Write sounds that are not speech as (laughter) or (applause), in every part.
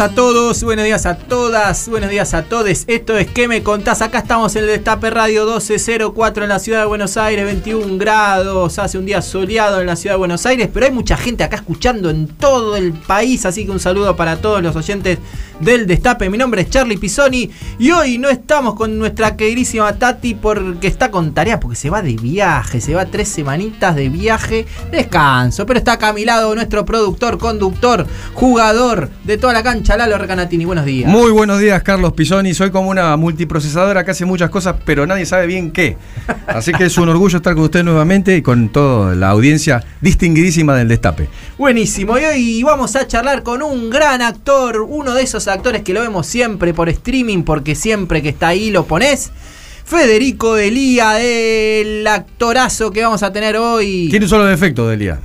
A todos, buenos días a todas, buenos días a todos. Esto es ¿Qué me contás? Acá estamos en el Destape Radio 1204 en la ciudad de Buenos Aires, 21 grados, hace un día soleado en la ciudad de Buenos Aires, pero hay mucha gente acá escuchando en todo el país, así que un saludo para todos los oyentes del Destape. Mi nombre es Charlie Pisoni y hoy no estamos con nuestra queridísima Tati porque está con tarea, porque se va de viaje, se va tres semanitas de viaje, descanso, pero está acá a mi lado nuestro productor, conductor, jugador de toda la cancha, Lalo Recanatini. Buenos días. Muy buenos días, Carlos Pisoni. Soy como una multiprocesadora que hace muchas cosas, pero nadie sabe bien qué. Así que es un orgullo estar con usted nuevamente y con toda la audiencia distinguidísima del Destape. Buenísimo, y hoy vamos a charlar con un gran actor, uno de esos actores que lo vemos siempre por streaming, porque siempre que está ahí lo pones. Federico Delía, el actorazo que vamos a tener hoy. Tiene un solo defecto, Delia.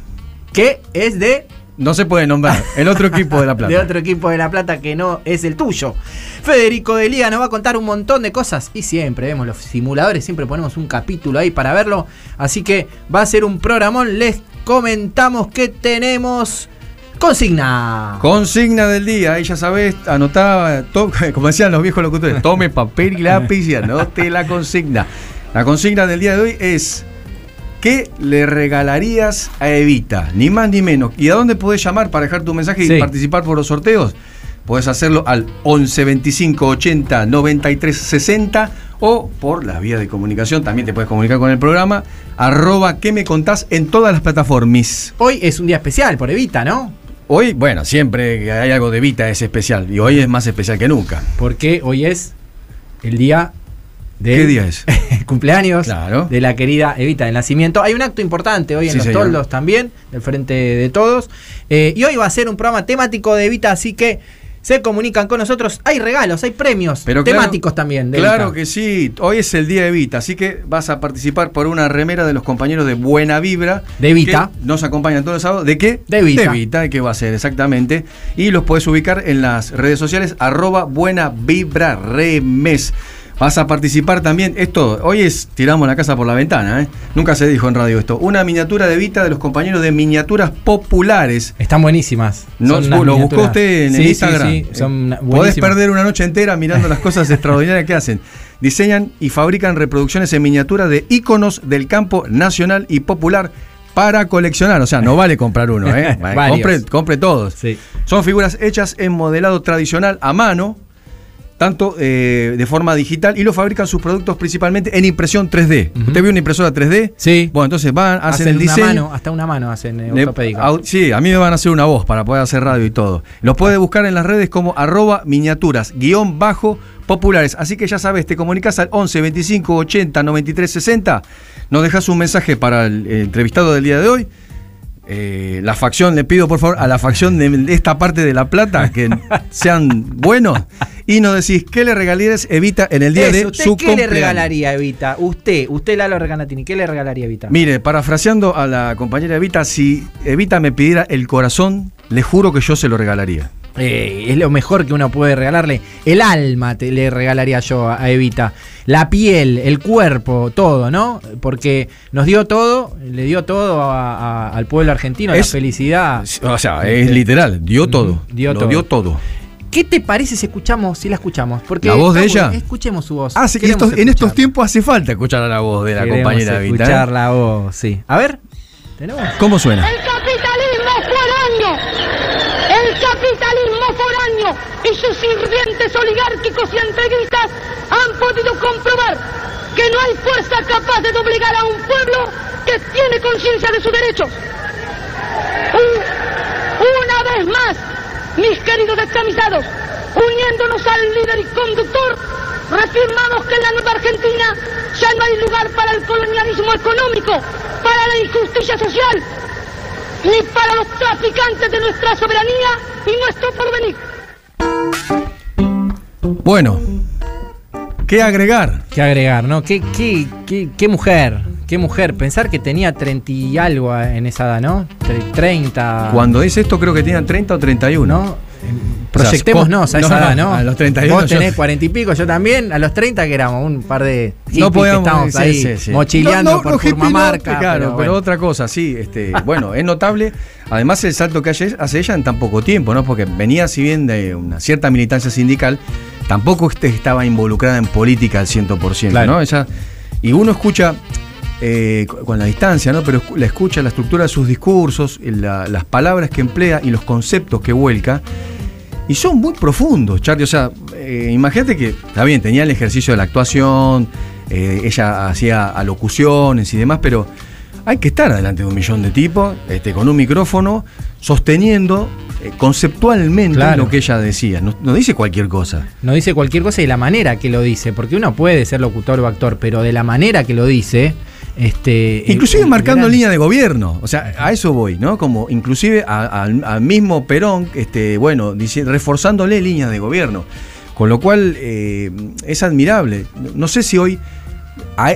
Que es de No se puede nombrar. El otro equipo de La Plata. (laughs) de otro equipo de La Plata que no es el tuyo. Federico Delía nos va a contar un montón de cosas y siempre vemos los simuladores, siempre ponemos un capítulo ahí para verlo. Así que va a ser un programón. Les comentamos que tenemos consigna. Consigna del día, ahí ya sabes, anotaba, (laughs) como decían los viejos locutores, tome papel y lápiz y anote la consigna. La consigna del día de hoy es ¿qué le regalarías a Evita? Ni más ni menos. ¿Y a dónde podés llamar para dejar tu mensaje Sí. y participar por los sorteos? Podés hacerlo al 11 25 80 93 60 o por la vía de comunicación, también te puedes comunicar con el programa, arroba que me contás en todas las plataformas. Hoy es un día especial por Evita, ¿no? Hoy, bueno, siempre que hay algo de Vita es especial. Y hoy es más especial que nunca. Porque hoy es el día de ¿Qué día es? (laughs) cumpleaños Claro. de la querida Evita del Nacimiento. Hay un acto importante hoy en Sí, Los señor. Toldos también, del Frente de Todos. Eh, y hoy va a ser un programa temático de Evita, así que se comunican con nosotros. Hay regalos, hay premios Pero claro- temáticos también. De Claro que sí. Hoy es el día de Vita, así que vas a participar por una remera de los compañeros de Buena Vibra. De Vita. que Nos acompañan todos los sábados. ¿De qué? De Vita. De Vita, ¿qué va a ser exactamente? Y los puedes ubicar en las redes sociales, arroba Buena Vibra Remes. Vas a participar también. Esto, hoy es tiramos la casa por la ventana, ¿eh? Nunca se dijo en radio esto. Una miniatura de Vita de los compañeros de Miniaturas Populares. Están buenísimas. No, Son lo buscó usted en Sí, el sí, Instagram. sí, son Eh, Podés buenísimas. perder una noche entera mirando las cosas (laughs) extraordinarias que hacen. Diseñan y fabrican reproducciones en miniatura de íconos del campo nacional y popular para coleccionar. O sea, no vale comprar uno, ¿eh? (laughs) Compre, compre todos. Sí. Son figuras hechas en modelado tradicional a mano, tanto eh, de forma digital, y lo fabrican sus productos principalmente en impresión 3D. Ujú. ¿Usted vio una impresora 3D? Sí. Bueno, entonces van, hacen, el una diseño. mano, hasta una mano hacen eh, ortopédica. sí, a mí me van a hacer una voz para poder hacer radio y todo. Los puede buscar en las redes como arroba miniaturas, guion bajo populares. Así que ya sabes, te comunicas al 11 25 80 93 60. Nos dejas un mensaje para el, entrevistado del día de hoy. Eh, la facción, le pido por favor a la facción de, de esta parte de La Plata que (laughs) sean buenos. Y nos decís, ¿qué le regalarías Evita en el día Eso, de ¿usted su ¿Qué le regalaría Evita? Usted, usted Lalo Reganatini, ¿qué le regalaría Evita? Mire, parafraseando a la compañera Evita, si Evita me pidiera el corazón, le juro que yo se lo regalaría. Eh, es lo mejor que uno puede regalarle. El alma te, le regalaría yo a, a Evita. La piel, el cuerpo, todo, ¿no? Porque nos dio todo, le dio todo a- a- al pueblo argentino, la felicidad. O sea, es literal, dio todo. Dio lo todo. dio todo. ¿Qué te parece si escuchamos, si la escuchamos? Porque ¿La voz de ella? Escuchemos su voz. Ah, sí, estos- en estos tiempos hace falta escuchar a la voz de la Queremos compañera Evita. ¿eh? escuchar la voz, sí. A ver, ¿tenemos? ¿Cómo suena? El y sus sirvientes oligárquicos y entreguistas han podido comprobar que no hay fuerza capaz de doblegar a un pueblo que tiene conciencia de sus derechos. una vez más, mis queridos descamisados, uniéndonos al líder y conductor, reafirmamos que en la nueva Argentina ya no hay lugar para el colonialismo económico, para la injusticia social, ni para los traficantes de nuestra soberanía y nuestro porvenir. Bueno, ¿qué agregar? ¿Qué agregar, no? ¿Qué, qué, qué, qué mujer? ¿Qué mujer? Pensar que tenía 30 y algo en esa edad, ¿no? 30. Cuando dice esto creo que tenían 30 o 31. ¿No? Proyectémonos a esa edad, ¿no? A los 31. Vos tenés 40 y pico, yo también. A los 30 que éramos un par de no podíamos, que ahí mochileando por Furmamarca. Claro, pero, otra cosa, sí. Este, (laughs) bueno, es notable. Además, el salto que hace ella en tan poco tiempo, ¿no? Porque venía, si bien de una cierta militancia sindical, tampoco estaba involucrada en política al 100%, ¿no? Ella, y uno escucha. Eh, con la distancia, ¿no? Pero la escucha, la estructura de sus discursos, las palabras que emplea y los conceptos que vuelca. Y son muy profundos, Charlie. O sea, eh, imagínate que, está bien, tenía el ejercicio de la actuación, eh, ella hacía alocuciones y demás, pero hay que estar delante de un millón de tipos, este, con un micrófono, sosteniendo eh, conceptualmente lo que ella decía. No, no, dice cualquier cosa. No dice cualquier cosa y la manera que lo dice, porque uno puede ser locutor o actor, pero de la manera que lo dice este, inclusive marcando línea de gobierno, o sea, a eso voy, ¿no? Como inclusive al mismo Perón, este, bueno, reforzándole línea de gobierno. Con lo cual eh, es admirable. No sé si hoy,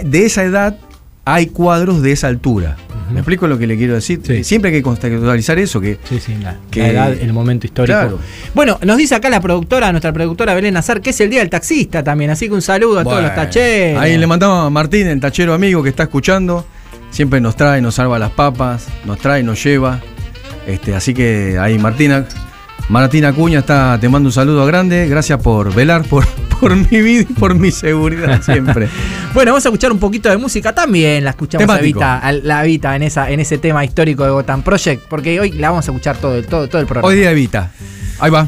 de esa edad, hay cuadros de esa altura. ¿Me explico lo que le quiero decir? Siempre hay que contextualizar eso. Que, sí, sí, la, edad, el momento histórico. Bueno, nos dice acá la productora, nuestra productora Belén Azar, que es el día del taxista también. Así que un saludo a todos los tacheros. Ahí le mandamos a Martín, el tachero amigo que está escuchando. Siempre nos trae, nos salva las papas, nos trae, nos lleva. Este, así que ahí Martina, Martina Cuña está, te mando un saludo grande. Gracias por velar por, (laughs) por mi vida y por mi seguridad siempre. (laughs) bueno, vamos a escuchar un poquito de música también. La escuchamos a Vita, la Vita en, esa, en ese tema histórico de Gotham Project, porque hoy la vamos a escuchar todo, todo, todo el programa. Hoy día de Vita. Ahí va.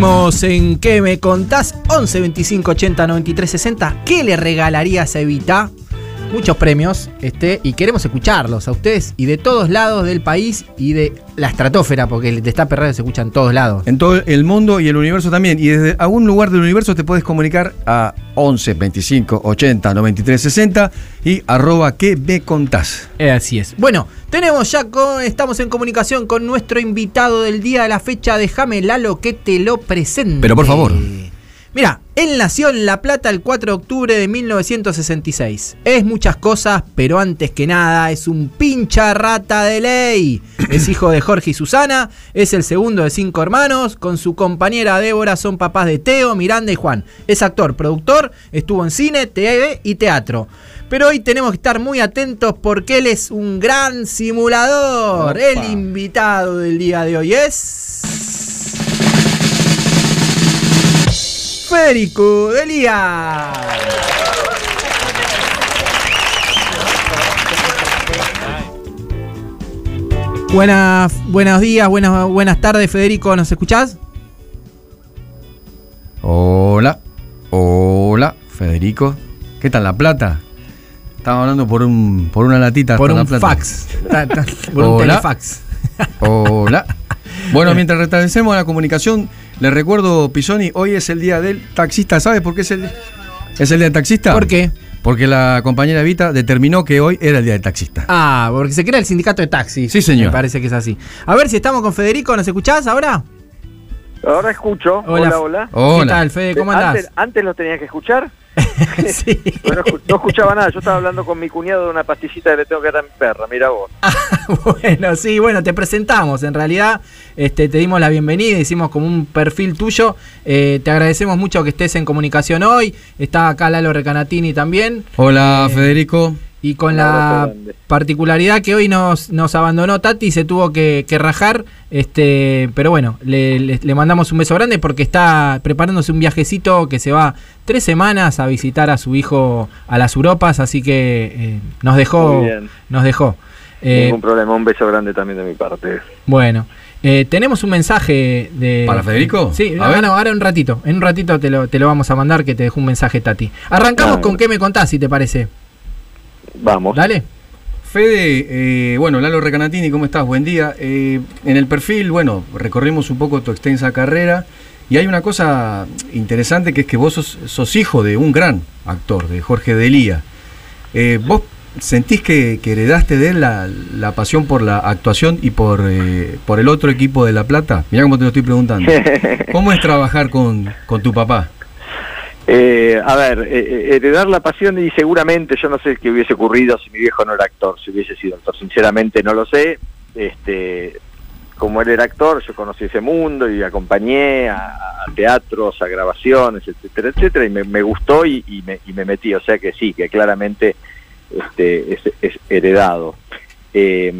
Seguimos en ¿Qué me contás? 11 25 80 93 60. ¿Qué le regalarías a Evita? Muchos premios este, y queremos escucharlos a ustedes y de todos lados del país y de la estratosfera, porque el Destape Radio se escucha en todos lados. En todo el mundo y el universo también. Y desde algún lugar del universo te puedes comunicar a 11 25 80 93 60 y arroba que me contás. Eh, así es. Bueno, tenemos ya con, estamos en comunicación con nuestro invitado del día de la fecha. Déjame Lalo que te lo presente. Pero por favor. Mira, él nació en La Plata el 4 de octubre de 1966. Es muchas cosas, pero antes que nada es un pincha rata de ley. (coughs) Es hijo de Jorge y Susana, es el segundo de cinco hermanos. Con su compañera Débora son papás de Teo, Miranda y Juan. Es actor, productor, estuvo en cine, TV y teatro. Pero hoy tenemos que estar muy atentos porque él es un gran simulador. Opa. El invitado del día de hoy es... Federico Delía. Buenas, buenos días, buenas, buenas tardes, Federico. ¿Nos escuchás? Hola, hola, Federico. ¿Qué tal La Plata? Estaba hablando por un por una latita. Por un La Plata. fax. Por un Hola. telefax. Hola. (laughs) Bueno, mientras restablecemos la comunicación, les recuerdo, Pisoni, hoy es el día del taxista. ¿Sabes por qué es el, es el día del taxista? ¿Por qué? Porque la compañera Vita determinó que hoy era el día del taxista. Ah, porque se crea el sindicato de taxis. Sí, señor. Me parece que es así. A ver si estamos con Federico. ¿Nos escuchás ahora? Ahora escucho. Hola. Hola, hola. Hola. ¿Qué tal, Fede? ¿Cómo andás? Antes, antes lo tenía que escuchar. (laughs) sí. no, escu- no escuchaba nada. Yo estaba hablando con mi cuñado de una pastillita que le tengo que dar a mi perra. Mira vos. (laughs) bueno, sí, bueno, te presentamos. En realidad, este, te dimos la bienvenida, hicimos como un perfil tuyo. Eh, te agradecemos mucho que estés en comunicación hoy. Está acá Lalo Recanatini también. Hola, Eh, Federico. Y con la particularidad que hoy nos, nos abandonó Tati y se tuvo que, que rajar. Este, pero bueno, le, le- le mandamos un beso grande porque está preparándose un viajecito que se va tres semanas a visitar a su hijo a las Europas, así que eh, nos dejó. Muy bien. Nos dejó. Eh, Ningún problema. Un beso grande también de mi parte. bueno, eh, tenemos un mensaje de. ¿Para Federico? Sí, A ahora, ver. no, ahora un ratito. En un ratito te lo, te lo vamos a mandar que te dejó un mensaje, Tati. Arrancamos Ah, con qué me contás, si te parece. Vamos. Dale. Fede, eh, bueno, Lalo Recanatini, ¿cómo estás? Buen día. Eh, en el perfil, bueno, recorrimos un poco tu extensa carrera y hay una cosa interesante que es que vos sos, sos hijo de un gran actor, de Jorge Delía. Eh, ¿Vos sentís que, que heredaste de él la, la pasión por la actuación y por, eh, por el otro equipo de La Plata? Mirá cómo te lo estoy preguntando. (laughs) ¿Cómo es trabajar con, con tu papá? Eh, a ver, eh, eh, heredar la pasión y seguramente yo no sé qué hubiese ocurrido si mi viejo no era actor, si hubiese sido actor, sinceramente no lo sé. Este, como él era actor, yo conocí ese mundo y acompañé a, a teatros, a grabaciones, etcétera, etcétera, y me, me gustó y, y me, y me metí, o sea que sí, que claramente este, es, es heredado. Eh,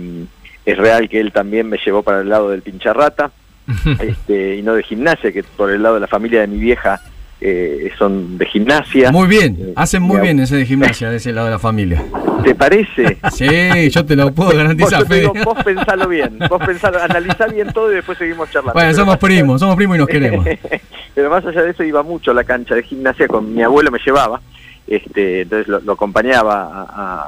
es real que él también me llevó para el lado del pincharrata, (laughs) este, y no de gimnasia, que por el lado de la familia de mi vieja eh, son de gimnasia. Muy bien, Eh, hacen muy bien ese de gimnasia, de ese lado de la familia. ¿Te parece? (laughs) Sí, yo te lo puedo Vos, garantizar, te Fede. digo, vos pensalo bien, vos pensalo, analizá bien todo y después seguimos charlando. Bueno, somos primos, somos primos y nos queremos. (laughs) Pero más allá de eso iba mucho a la cancha de gimnasia, con mi abuelo me llevaba, este, entonces lo, lo acompañaba, a,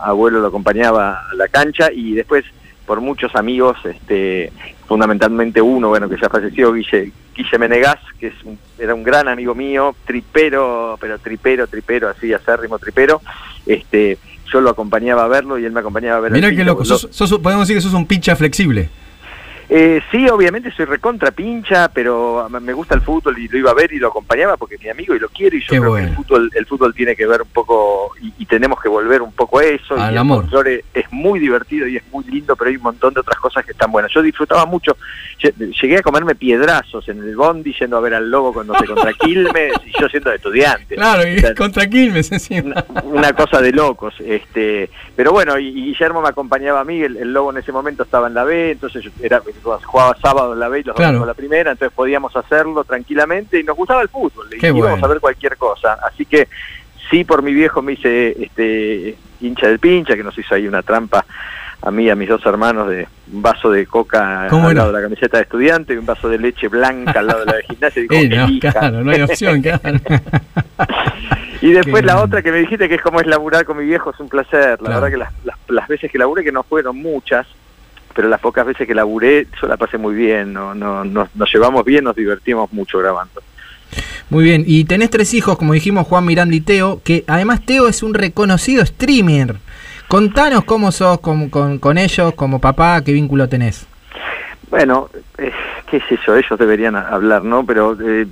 a- abuelo lo acompañaba a la cancha y después por muchos amigos, este, fundamentalmente uno, bueno, que ya falleció, Guille, Guille Menegás, que es un- era un gran amigo mío, tripero, pero tripero, tripero, así, acérrimo tripero, este, yo lo acompañaba a verlo y él me acompañaba a ver Mirá qué loco, Lo- sos- sos- podemos decir que sos un pincha flexible. Eh, sí, obviamente soy recontra pincha, pero me- gusta el fútbol y lo iba a ver y lo acompañaba porque es mi amigo y lo quiero y yo Qué creo que bueno. el fútbol, el fútbol tiene que ver un poco y, y tenemos que volver un poco a eso. Al y amor. es muy divertido y es muy lindo, pero hay un montón de otras cosas que están buenas. Yo disfrutaba mucho, lle- llegué a comerme piedrazos en el bondi yendo a ver al lobo cuando se contra (laughs) Quilmes y yo siendo estudiante. Claro, y O sea, contra Quilmes encima. una, una cosa de locos este pero bueno y, y Guillermo me acompañaba a mí el, el lobo en ese momento estaba en la B entonces yo era jugaba sábado en la B y los Claro. domingos la primera entonces podíamos hacerlo tranquilamente y nos gustaba el fútbol y Qué íbamos bueno. a ver cualquier cosa así que sí por mi viejo me hice este hincha del pincha que nos hizo ahí una trampa a mí y a mis dos hermanos de un vaso de coca al lado de la camiseta de estudiante y un vaso de leche blanca al lado de la de gimnasia. Y (laughs) dijo, no, claro, no hay opción, (laughs) claro. y después la otra que me dijiste que es como es laburar con mi viejo, es un placer. La verdad que las, las, veces que laburé, que no fueron muchas, pero las pocas veces que laburé, yo la pasé muy bien, no, no, nos, nos llevamos bien, nos divertimos mucho grabando. Muy bien, y tenés tres hijos, como dijimos, Juan Miranda y Teo, que además Teo es un reconocido streamer. Contanos cómo sos con, con, ellos, como papá, qué vínculo tenés. Bueno, eh, qué sé yo, ellos deberían hablar, ¿no? Pero eh,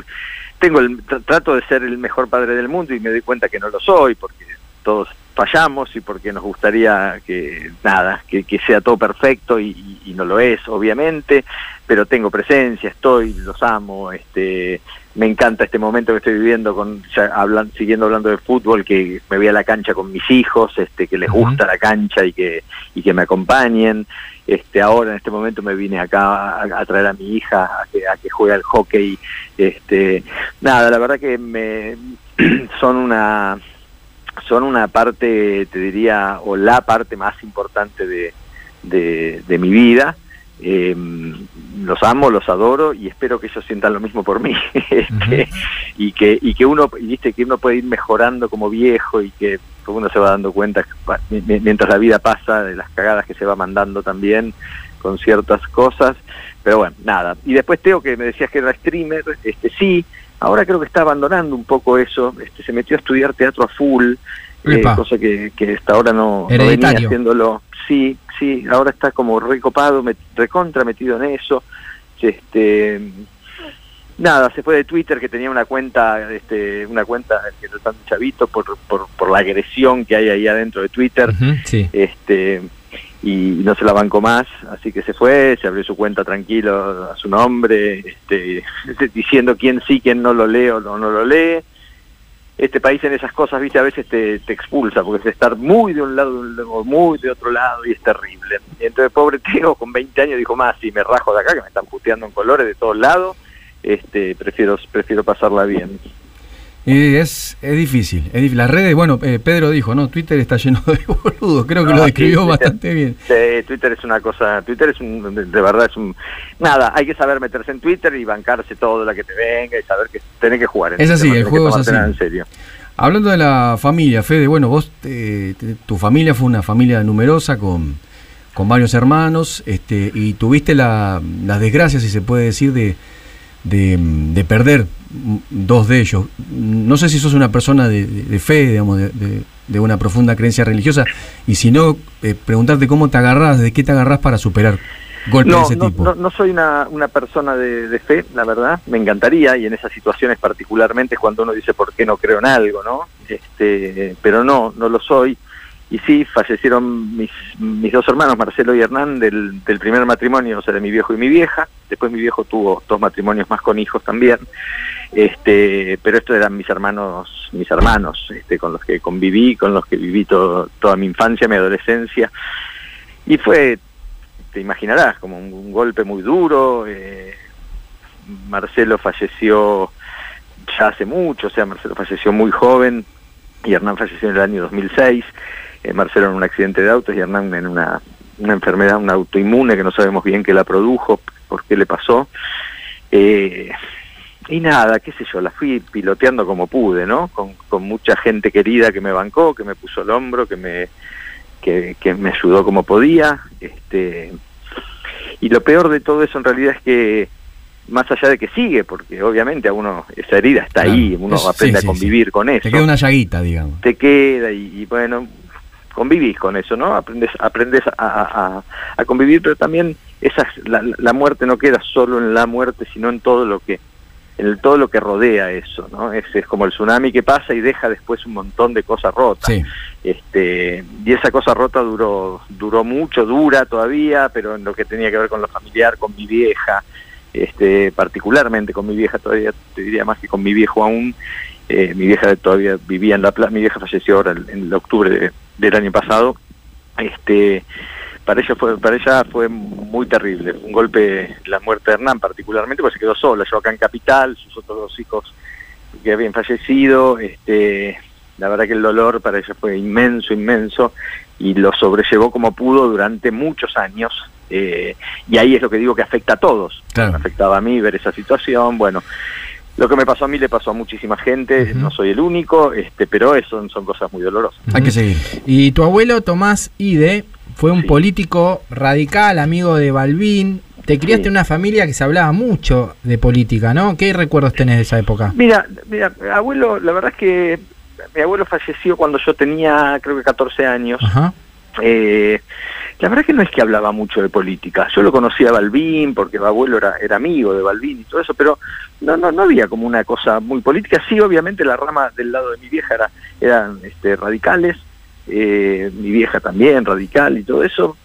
tengo el trato de ser el mejor padre del mundo y me doy cuenta que no lo soy porque todos fallamos y porque nos gustaría que nada, que, sea todo perfecto y, no lo es, obviamente, pero tengo presencia, estoy, los amo, este, me encanta este momento que estoy viviendo con ya siguiendo hablando de fútbol que me voy a la cancha con mis hijos este que les gusta la cancha y que y que me acompañen. Este ahora en este momento me vine acá a, traer a mi hija a que, a que juegue al hockey. Este nada la verdad que me (clears throat) son una son una parte te diría o la parte más importante de, de mi vida. Eh, los amo, los adoro y espero que ellos sientan lo mismo por mí. (laughs) Este, y que y que uno viste que uno puede ir mejorando como viejo y que uno se va dando cuenta mientras la vida pasa de las cagadas que se va mandando también con ciertas cosas. Pero bueno nada. Y después Teo que me decías que era streamer este sí ahora creo que está abandonando un poco eso este se metió a estudiar teatro a full eh, cosa que, que hasta ahora no, no venía haciéndolo sí sí, ahora está como recopado, recontra metido en eso. Este, nada, se fue de Twitter que tenía una cuenta, este, una cuenta que lo están chavito por, por, por, la agresión que hay ahí adentro de Twitter. Este, y no se la bancó más, así que se fue, se abrió su cuenta tranquilo a su nombre, este, (laughs) diciendo quién sí, quién no lo lee o no, no lo lee este país en esas cosas, viste, a veces te, expulsa, porque es estar muy de un lado o muy de otro lado y es terrible. Entonces, pobre Teo, con 20 años, dijo más, si me rajo de acá, que me están puteando en colores de todos lados, este, prefiero, prefiero pasarla bien. Es, es difícil, es difícil. Las redes, bueno, eh, Pedro dijo, no, Twitter está lleno de (laughs) boludos, creo que lo describió bastante bien. Sí, Twitter es una cosa, Twitter es un, de verdad es un, nada, hay que saber meterse en Twitter y bancarse todo lo que te venga y saber que tenés que jugar. En es así, el juego es así. En serio. Hablando de la familia, Fede, bueno, vos, eh, tu familia fue una familia numerosa con, con varios hermanos, este, y tuviste la, la desgracia, si se puede decir, de de, perder dos de ellos. No sé si sos una persona de, fe, digamos, de, una profunda creencia religiosa, y si no, eh, preguntarte cómo te agarrás, de qué te agarrás para superar golpes de ese tipo. No, no soy una, una persona de, fe, la verdad, me encantaría, y en esas situaciones particularmente es cuando uno dice por qué no creo en algo, ¿no? Este, pero no, no lo soy y sí, fallecieron mis, mis dos hermanos, Marcelo y Hernán, del, del primer matrimonio, o sea, de mi viejo y mi vieja. Después mi viejo tuvo dos matrimonios más con hijos también. Este, pero estos eran mis hermanos, mis hermanos, este, con los que conviví, con los que viví toda mi infancia, mi adolescencia. Y fue, te imaginarás, como un, golpe muy duro. Eh, Marcelo falleció ya hace mucho, o sea, Marcelo falleció muy joven y Hernán falleció en el año 2006 eh, Marcelo en un accidente de autos y Hernán en una, una enfermedad, una autoinmune que no sabemos bien qué la produjo, por qué le pasó. Eh, y nada, qué sé yo, la fui piloteando como pude, ¿no? Con, con mucha gente querida que me bancó, que me puso el hombro, que me, que, que me ayudó como podía. Este, y lo peor de todo eso en realidad es que más allá de que sigue, porque obviamente a uno esa herida está ahí, uno aprende a convivir con eso. Te queda una llaguita, digamos. Te queda y, bueno, convivís con eso, ¿no? Aprendes, aprendes a, a, convivir, pero también esa, la, la, muerte no queda solo en la muerte, sino en todo lo que en todo lo que rodea eso, ¿no? Es, es como el tsunami que pasa y deja después un montón de cosas rotas. Este, y esa cosa rota duró duró mucho, dura todavía, pero en lo que tenía que ver con lo familiar, con mi vieja, este, particularmente con mi vieja todavía, te diría más que con mi viejo aún, eh, mi vieja todavía vivía en La Plaza, mi vieja falleció ahora en, el octubre del año pasado, este para ella fue para ella fue muy terrible un golpe la muerte de Hernán particularmente porque se quedó sola yo acá en Capital sus otros dos hijos que habían fallecido este la verdad que el dolor para ella fue inmenso inmenso y lo sobrellevó como pudo durante muchos años. eh, y ahí es lo que digo que afecta a todos. Claro. Afectaba a mí ver esa situación. Bueno, lo que me pasó a mí le pasó a muchísima gente, no soy el único, este, pero eso son, son cosas muy dolorosas. Hay que seguir. Y tu abuelo Tomás Ide fue un Sí. político radical, amigo de Balbín. Te criaste Sí. en una familia que se hablaba mucho de política, ¿no? ¿Qué recuerdos tenés de esa época? Mira, mira, abuelo, la verdad es que mi abuelo falleció cuando yo tenía creo que 14 años. Ajá. Eh, la verdad que no es que hablaba mucho de política. Yo lo conocía a Balbín porque mi abuelo era, era amigo de Balbín y todo eso, pero no, no, no había como una cosa muy política. Sí, obviamente la rama del lado de mi vieja era, eran este, radicales, eh, mi vieja también radical y todo eso.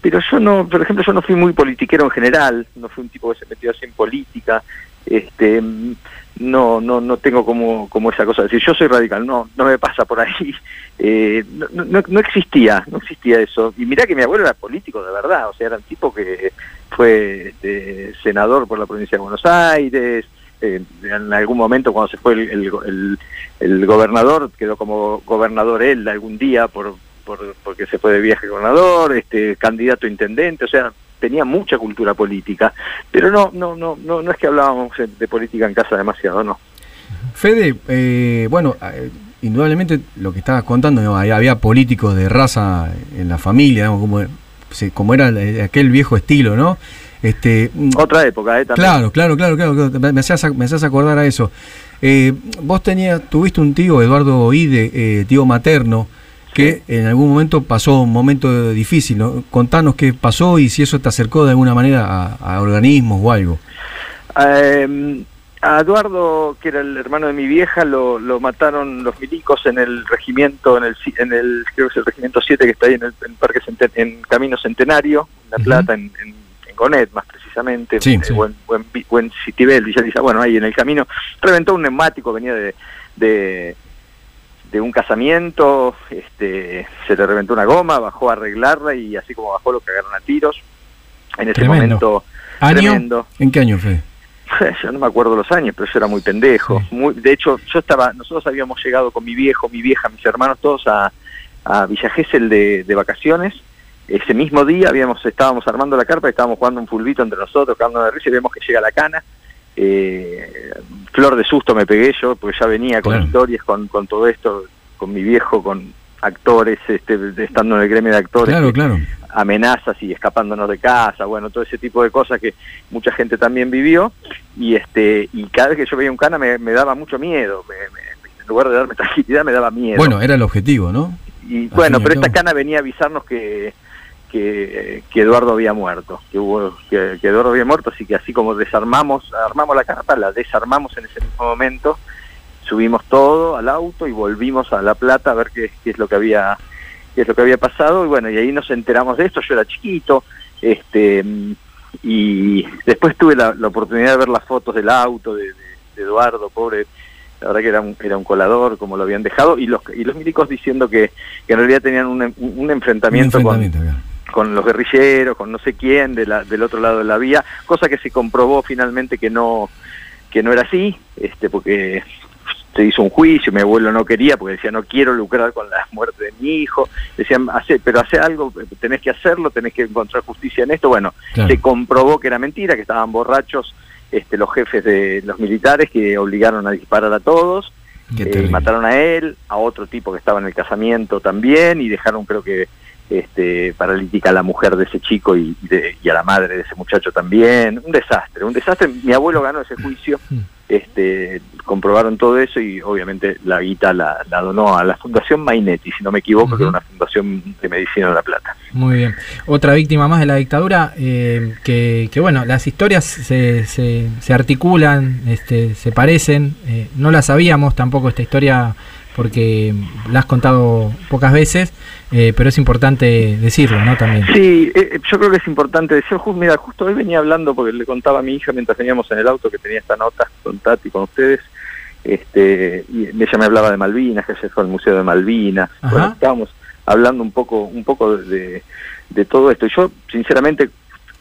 Pero yo no, por ejemplo, yo no fui muy politiquero en general, no fui un tipo que se metió así en política. Este, no, no, no tengo como, como esa cosa de decir yo soy radical, no, no me pasa por ahí. (laughs) Eh, no, no, no existía, no existía eso. Y mirá que mi abuelo era político de verdad, o sea, era un tipo que fue este, senador por la provincia de Buenos Aires, eh, en algún momento cuando se fue el, el, el- el gobernador, quedó como gobernador él algún día por, por, porque se fue de viaje gobernador, este, candidato a intendente, o sea, tenía mucha cultura política, pero no, no, no, no, no es que hablábamos de política en casa demasiado, no. Fede, eh, bueno, eh, indudablemente lo que estabas contando, ¿no? había, políticos de raza en la familia, digamos, como, como era eh, aquel viejo estilo, ¿no? Este, mm, Otra época, ¿eh? También. Claro, claro, claro, claro, me hacías, me hacías acordar a eso. Eh, vos tenías, tuviste un tío, Eduardo Ide, tío materno, que en algún momento pasó un momento difícil. ¿no? Contanos qué pasó y si eso te acercó de alguna manera a, a organismos o algo. Eh, a Eduardo, que era el hermano de mi vieja, lo, lo mataron los milicos en el regimiento, en el, en el creo que es el regimiento 7 que está ahí en el en Parque Centen- en Camino Centenario, en La. Plata, en, en, en Gonet más precisamente, Sí, eh, sí. buen, buen, buen Citibel, Villa Lisa, bueno, ahí en el camino, reventó un neumático, venía de, de, de un casamiento, este, se le reventó una goma, bajó a arreglarla y así como bajó lo cagaron a tiros. En ese Tremendo. momento, ¿Año? tremendo. ¿En qué año, Fede? (laughs) Yo no me acuerdo los años, pero yo era muy pendejo. Sí. Muy, de hecho, yo estaba, nosotros habíamos llegado con mi viejo, mi vieja, mis hermanos, todos a, a Villa Gesell de, de vacaciones. Ese mismo día habíamos, estábamos armando la carpa, y estábamos jugando un fulbito entre nosotros, cagando de risa y vemos que llega la cana. Eh, flor de susto me pegué yo, porque ya venía con Claro. historias, con, con todo esto, con mi viejo, con actores, este, estando en el gremio de actores Claro, claro. amenazas y escapándonos de casa, bueno, todo ese tipo de cosas que mucha gente también vivió y este y cada vez que yo veía un cana me, me daba mucho miedo, me- me- en lugar de darme (laughs) tranquilidad me daba miedo. Bueno, era el objetivo, ¿no? y bueno, pero esta cana venía a avisarnos que que, que Eduardo había muerto, que hubo que, que Eduardo había muerto, así que así como desarmamos, armamos la carpa, la desarmamos en ese mismo momento, subimos todo al auto y volvimos a La Plata a ver qué, qué es lo que había qué es lo que había pasado y bueno, y ahí nos enteramos de esto, yo era chiquito, este y después tuve la, la oportunidad de ver las fotos del auto de, de- de Eduardo, pobre, la verdad que era un, era un colador como lo habían dejado y los y los milicos diciendo que, que en realidad tenían un, enfrentamiento, Un enfrentamiento. Con los guerrilleros, con no sé quién de la, del otro lado de la vía, cosa que se comprobó finalmente que no que no era así, este porque se hizo un juicio, mi abuelo no quería porque decía no quiero lucrar con la muerte de mi hijo, decían hace, pero hace algo, tenés que hacerlo, tenés que encontrar justicia en esto, bueno, Claro. se comprobó que era mentira, que estaban borrachos este, los jefes de los militares que obligaron a disparar a todos, eh, mataron a él, a otro tipo que estaba en el casamiento también y dejaron creo que este, paralítica a la mujer de ese chico y, de- y a la madre de ese muchacho también. Un desastre, un desastre. Mi abuelo ganó ese juicio, este, comprobaron todo eso y obviamente la guita la, la donó a la Fundación Mainetti, si no me equivoco, que era una fundación de medicina de La Plata. Muy bien. Otra víctima más de la dictadura, eh, que, que, bueno, las historias se, se, se articulan, este, se parecen. eh, no la sabíamos tampoco esta historia porque la has contado pocas veces, eh, pero es importante decirlo, ¿no? También. Sí, eh, yo creo que es importante decir, ju- mira, justo hoy venía hablando porque le contaba a mi hija mientras veníamos en el auto que tenía esta nota con Tati, con ustedes, este, y ella me hablaba de Malvinas, que ayer fue al Museo de Malvinas, bueno, estábamos hablando un poco, un poco de, de todo esto, y yo sinceramente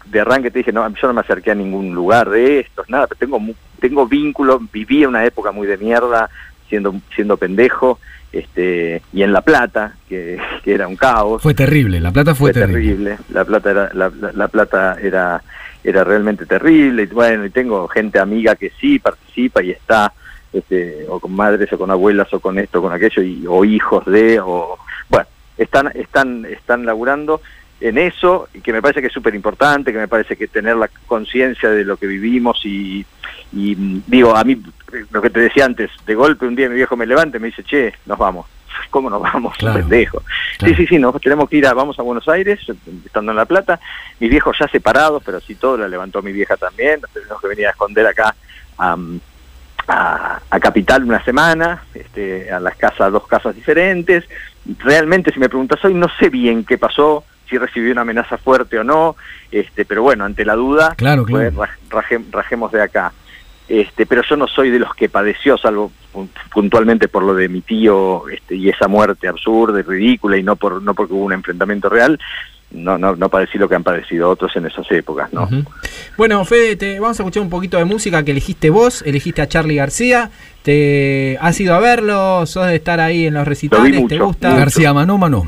de arranque te dije, no, yo no me acerqué a ningún lugar de estos, nada, pero tengo, mu- tengo vínculos, viví una época muy de mierda, siendo, siendo pendejo, este, y en La Plata, que, era un caos. Fue terrible, La Plata fue, terrible. La Plata era, la, la, Plata era, era realmente terrible, y bueno, y tengo gente amiga que sí participa y está, este, o con madres o con abuelas o con esto, con aquello, y, o hijos de, o bueno, están, están, están laburando en eso y que me parece que es súper importante, que me parece que tener la conciencia de lo que vivimos y, y, digo, a mí, lo que te decía antes, de golpe un día mi viejo me levanta y me dice, che, nos vamos. (laughs) ¿Cómo nos vamos? Pendejo. Sí, sí, sí, nos tenemos que ir a, vamos a Buenos Aires, estando en La Plata, mis viejos ya separados, pero sí todo la levantó mi vieja también, nos tenemos que venir a esconder acá a, a, Capital una semana, este, a las casas, dos casas diferentes. Realmente, si me preguntas hoy, no sé bien qué pasó, si recibió una amenaza fuerte o no, este, pero bueno, ante la duda, claro, pues, rajemos de acá. Este, pero yo no soy de los que padeció, salvo puntualmente por lo de mi tío este, y esa muerte absurda y ridícula y no por no porque hubo un enfrentamiento real, no, no, no padecí lo que han padecido otros en esas épocas, ¿no? Bueno, Fede, te, vamos a escuchar un poquito de música que elegiste vos, elegiste a Charlie García, te has ido a verlo, sos de estar ahí en los recitales, ¿te gusta? García Manó Manó.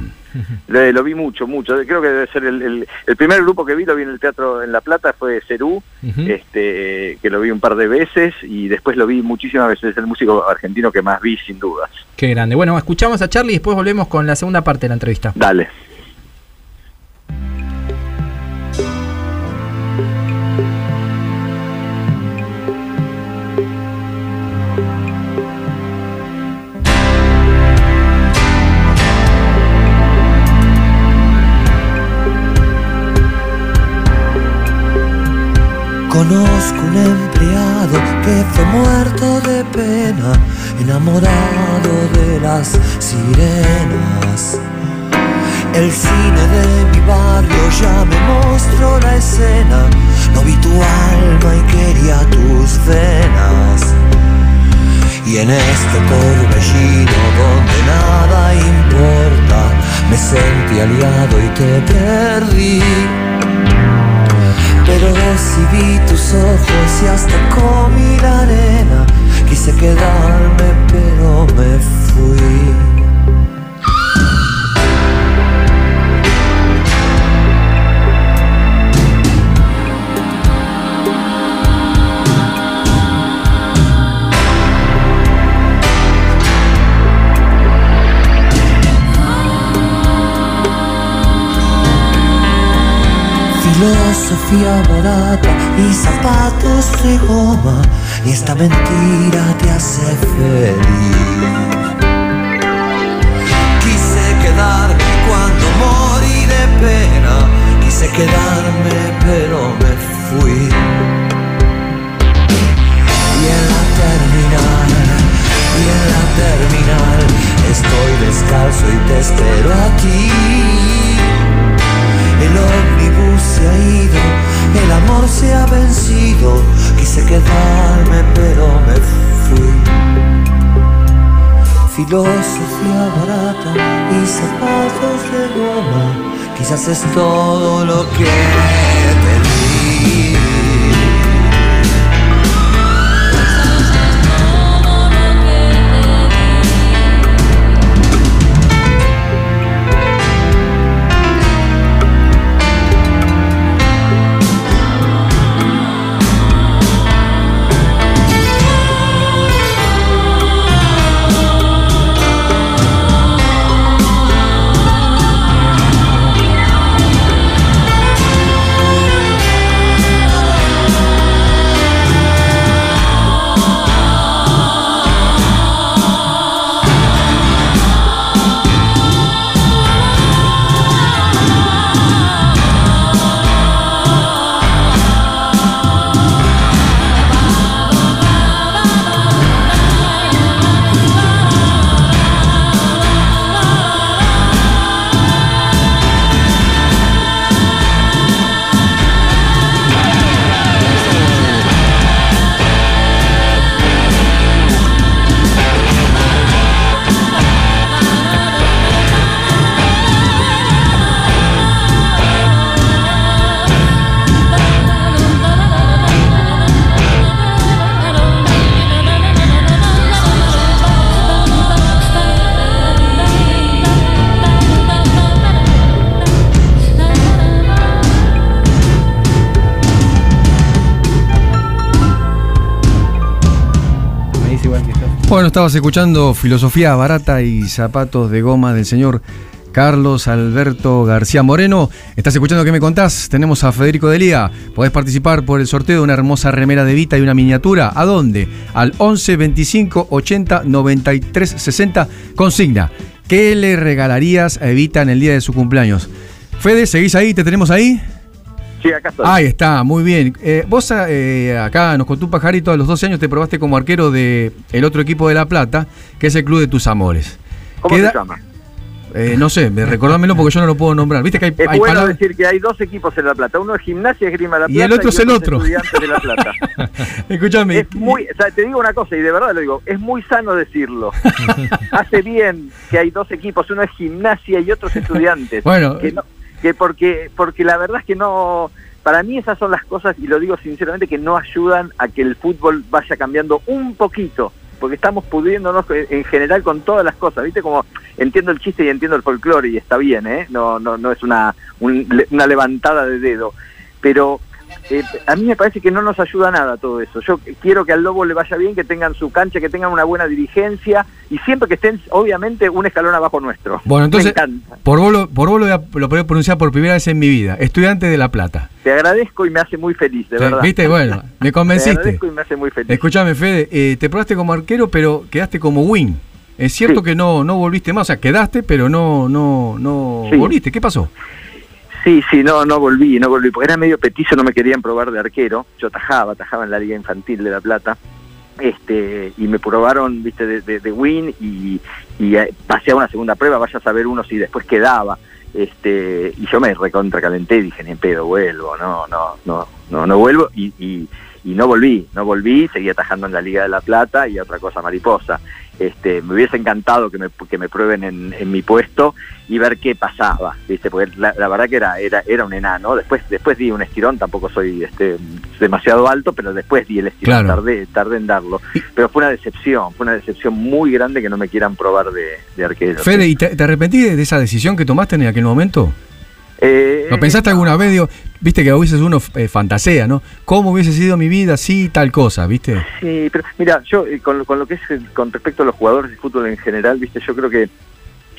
lo vi mucho, mucho. Creo que debe ser el, el, primer grupo que vi, lo vi en el teatro en La Plata, fue Cerú, este, que lo vi un par de veces y después lo vi muchísimas veces. Es el músico argentino que más vi, sin dudas. Qué grande. Bueno, escuchamos a Charlie y después volvemos con la segunda parte de la entrevista. Dale. Conozco un empleado que fue muerto de pena, enamorado de las sirenas. El cine de mi barrio ya me mostró la escena, no vi tu alma y quería tus venas. Y en este torbellino donde nada importa, me sentí aliado y te perdí. Pero si vi tus ojos y hasta comí la arena, quise quedarme pero me fui. Filosofía barata y zapatos de goma y esta mentira te hace feliz. Quise quedarme cuando morí de pena, quise quedarme pero me fui. Y en la terminal, y en la terminal, estoy descalzo y te espero a el amor se ha vencido. Quise quedarme, pero me fui. Filosofía barata y zapatos de goma, quizás es todo lo que Estabas escuchando Filosofía Barata y Zapatos de Goma del señor Carlos Alberto García Moreno. Estás escuchando qué me contás. Tenemos a Federico Delía. Podés participar por el sorteo de una hermosa remera de Vita y una miniatura. ¿A dónde? Al 11 25 80 93 60. Consigna. ¿Qué le regalarías a Evita en el día de su cumpleaños? Fede, ¿seguís ahí? ¿Te tenemos ahí? Sí, acá estoy. Ahí está, muy bien. Eh, vos eh, acá nos contó un pajarito, a los 12 años te probaste como arquero del el otro equipo de La Plata, que es el Club de Tus Amores. ¿Cómo Queda- se llama? Eh, no sé, me- recordámelo porque yo no lo puedo nombrar. Viste que hay, Es hay bueno palabras- decir que hay dos equipos en La Plata. Uno es Gimnasia Esgrima La Y Plata el otro es el otro. Estudiantes de La Plata. (laughs) Escuchame. Es muy, o sea, te digo una cosa y de verdad lo digo, es muy sano decirlo. (laughs) Hace bien que hay dos equipos, uno es gimnasia y otro es estudiantes. Bueno. que, no- que porque porque la verdad es que no, para mí esas son las cosas y lo digo sinceramente que no ayudan a que el fútbol vaya cambiando un poquito, porque estamos pudiéndonos en general con todas las cosas, viste como entiendo el chiste y entiendo el folclore y está bien, ¿eh? no no no es una un- una levantada de dedo, pero eh, a mí me parece que no nos ayuda nada todo eso. Yo quiero que al Lobo le vaya bien, que tengan su cancha, que tengan una buena dirigencia y siempre que estén, obviamente, un escalón abajo nuestro. Bueno, entonces, Me por vos, lo, por vos lo, voy a, lo voy a pronunciar por primera vez en mi vida. Estudiante de La Plata. Te agradezco y me hace muy feliz, de Sí, verdad. ¿Viste? Bueno, me (laughs) Te convenciste. agradezco y me hace muy feliz. Escuchame, Fede, eh, te probaste como arquero, pero quedaste como wing. Es cierto Sí. que no, no volviste más, o sea, quedaste, pero no, no, no Sí. volviste. ¿Qué pasó? Sí, sí, no, no volví, no volví, porque era medio petizo, no me querían probar de arquero. Yo tajaba, tajaba en la Liga Infantil de La Plata. Este, y me probaron, viste, de, de, win y, y eh, pasé a una segunda prueba, vaya a saber uno si después quedaba. Este, y yo me recontracalenté dije, ni pedo vuelvo, no, no, no, no, no vuelvo y, y, y no volví, no volví, seguí atajando en la Liga de La Plata y otra cosa mariposa. Este, me hubiese encantado que me, que me prueben en, en mi puesto y ver qué pasaba, ¿viste? Porque la, la verdad que era, era, era un enano. Después, después di un estirón, tampoco soy este, demasiado alto, pero después di el estirón, Claro. tardé, tardé en darlo. Pero fue una decepción, fue una decepción muy grande que no me quieran probar de, de arquero. Fede, ¿y te, te arrepentís de esa decisión que tomaste en aquel momento? Eh, ¿Lo pensaste alguna vez? Digo, viste que a veces uno eh, fantasea, ¿no? ¿Cómo hubiese sido mi vida si tal cosa, viste? Sí, pero mira, yo eh, con, lo- con lo que es eh, con respecto a los jugadores de fútbol en general, viste, yo creo que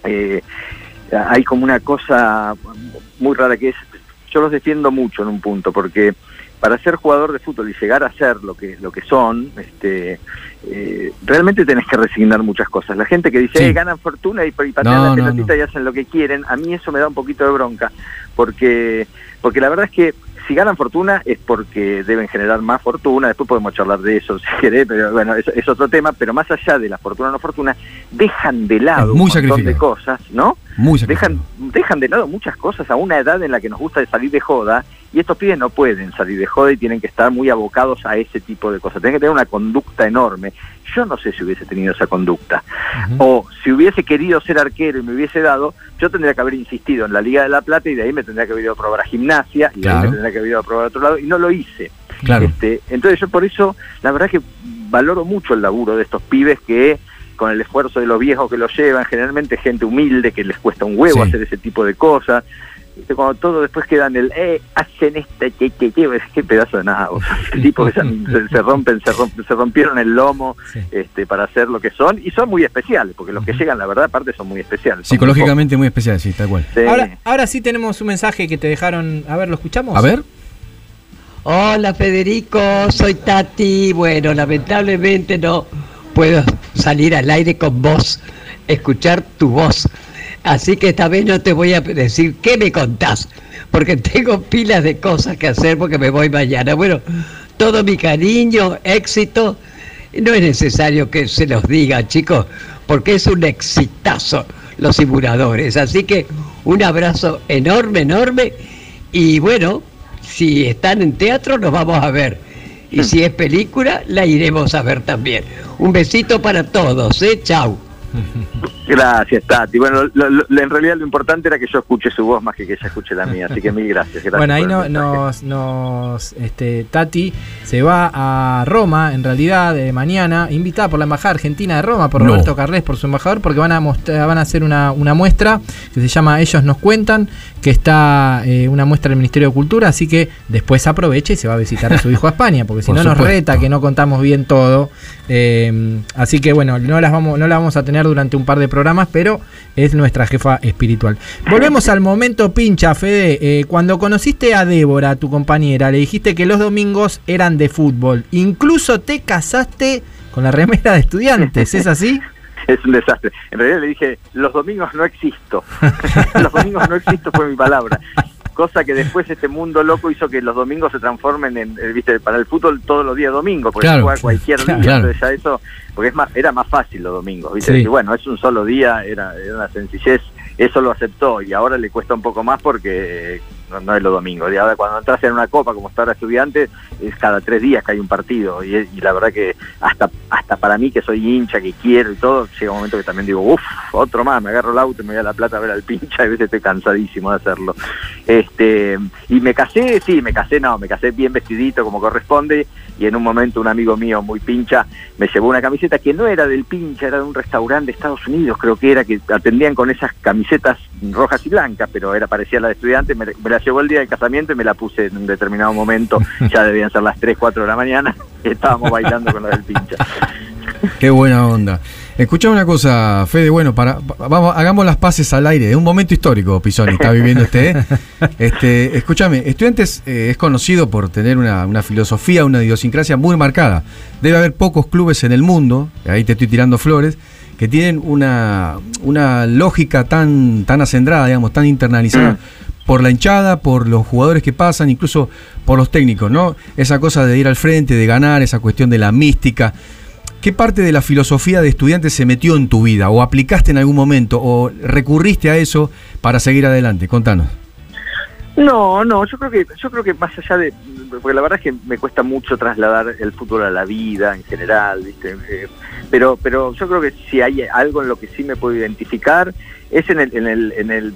eh, hay como una cosa muy rara que es, yo los defiendo mucho en un punto, porque para ser jugador de fútbol y llegar a ser lo que lo que son, este, eh, realmente tenés que resignar muchas cosas. La gente que dice, Sí. "Eh, ganan fortuna y, y patean No, la no, pelotita no. y hacen lo que quieren, a mí eso me da un poquito de bronca, porque porque la verdad es que si ganan fortuna es porque deben generar más fortuna, después podemos charlar de eso (laughs) si querés, pero bueno, eso es otro tema, pero más allá de la fortuna o no fortuna, dejan de lado Es muy un montón de cosas, ¿no? Muy. Dejan, dejan de lado muchas cosas a una edad en la que nos gusta salir de joda y estos pibes no pueden salir de joda y tienen que estar muy abocados a ese tipo de cosas. Tienen que tener una conducta enorme. Yo no sé si hubiese tenido esa conducta. O si hubiese querido ser arquero y me hubiese dado, yo tendría que haber insistido en la Liga de la Plata y de ahí me tendría que haber ido a probar a gimnasia y de ahí me tendría que haber ido a probar a otro lado y no lo hice. Claro. Este, entonces yo por eso, la verdad que valoro mucho el laburo de estos pibes que con el esfuerzo de los viejos que los llevan, generalmente gente humilde que les cuesta un huevo Sí. hacer ese tipo de cosas. Cuando todo después quedan el, eh, hacen esta, que, que, que, qué pedazo de nada, vos. (laughs) Este tipo que se, rompen, se, rompen, se rompieron el lomo Sí. este, para hacer lo que son y son muy especiales, porque los que llegan, la verdad, aparte son muy especiales. muy Psicológicamente muy especial, sí, tal cual. Sí. Ahora, ahora sí tenemos un mensaje que te dejaron. A ver, ¿lo escuchamos? A ver. Hola Federico, soy Tati. Bueno, lamentablemente no puedo salir al aire con vos, escuchar tu voz. Así que esta vez no te voy a decir qué me contás, porque tengo pilas de cosas que hacer porque me voy mañana. Bueno, todo mi cariño, éxito. No es necesario que se los diga, chicos, porque es un exitazo los simuladores. Así que un abrazo enorme, enorme. Y bueno, si están en teatro, nos vamos a ver. Y si es película, la iremos a ver también. Un besito para todos, ¿eh? Chau. (laughs) Gracias, Tati. Bueno, lo- lo- en realidad lo importante era que yo escuche su voz más que que ella escuche la mía, así que mil gracias. gracias Bueno, ahí no- nos, nos este, Tati se va a Roma, en realidad, de mañana, invitada por la Embajada Argentina de Roma, por No. Roberto Carles, por su embajador, porque van a mostrar, van a hacer una, una muestra que se llama Ellos nos cuentan, que está eh, una muestra del Ministerio de Cultura, así que después aprovecha y se va a visitar a su hijo a España, porque si Por no nos reta que no contamos bien todo. Eh, así que bueno, no las vamos, no la vamos a tener durante un par de programas, pero es nuestra jefa espiritual. Volvemos al momento pincha, Fede. Eh, cuando conociste a Débora, tu compañera, le dijiste que los domingos eran de fútbol. Incluso te casaste con la remera de estudiantes, ¿es así? (laughs) Es un desastre. En realidad le dije, los domingos no existo. (laughs) los domingos no existo fue mi palabra. Cosa que después este mundo loco hizo que los domingos se transformen en, eh, viste, para el fútbol todos los días domingos, porque Claro. se juega cualquier (laughs) día, Claro. entonces ya eso, porque es más, era más fácil los domingos, viste, Sí. Bueno, es un solo día, era, era una sencillez, eso lo aceptó y ahora le cuesta un poco más porque no, es los domingos. Y ahora cuando entras en una copa como está ahora estudiante, es cada tres días que hay un partido. Y, la verdad que hasta hasta para mí que soy hincha, que quiero y todo, llega un momento que también digo, uff, otro más, me agarro el auto y me voy a La Plata a ver al pincha (laughs) y a veces estoy cansadísimo de hacerlo. Este Y me casé, sí, me casé, no, me casé bien vestidito como corresponde y en un momento un amigo mío muy pincha me llevó una camiseta que no era del pincha, era de un restaurante de Estados Unidos, creo que era, que atendían con esas camisetas rojas y blancas, pero era parecía la de estudiante, me, llevó el día del casamiento y me la puse en un determinado momento, (laughs) ya debían ser las 3, 4 de la mañana, (laughs) y estábamos bailando con la del pincha. Qué buena onda. Escuchame una cosa, Fede, bueno, para, pa- vamos, hagamos las paces al aire. Es un momento histórico, Pisoni, está viviendo usted. ¿eh? (laughs) Este, escúchame, Estudiantes eh, es conocido por tener una, una filosofía, una idiosincrasia muy marcada. Debe haber pocos clubes en el mundo, ahí te estoy tirando flores, que tienen una, una lógica tan, tan acendrada, digamos, tan internalizada. Por la hinchada, por los jugadores que pasan, incluso por los técnicos, ¿no? Esa cosa de ir al frente, de ganar, esa cuestión de la mística. ¿Qué parte de la filosofía de estudiantes se metió en tu vida? ¿O aplicaste en algún momento? ¿O recurriste a eso para seguir adelante? Contanos. No, no, yo creo que yo creo que más allá de porque la verdad es que me cuesta mucho trasladar el fútbol a la vida en general, ¿viste? Eh, pero pero yo creo que si hay algo en lo que sí me puedo identificar es en el en el en el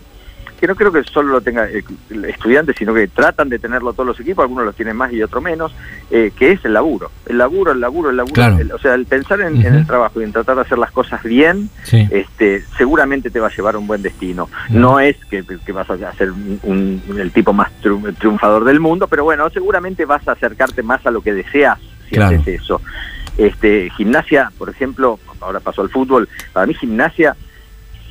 que no creo que solo lo tenga el, el estudiante, sino que tratan de tenerlo todos los equipos, algunos los tienen más y otros menos, eh, que es el laburo, el laburo, el laburo, el laburo, Claro. el- o sea, el pensar en, en el trabajo y en tratar de hacer las cosas bien, Sí. este, seguramente te va a llevar a un buen destino. No es que, que vas a ser un- un- el tipo más triun- triunfador del mundo, pero bueno, seguramente vas a acercarte más a lo que deseas si Claro. haces eso. Este, gimnasia, por ejemplo, ahora pasó al fútbol, para mí gimnasia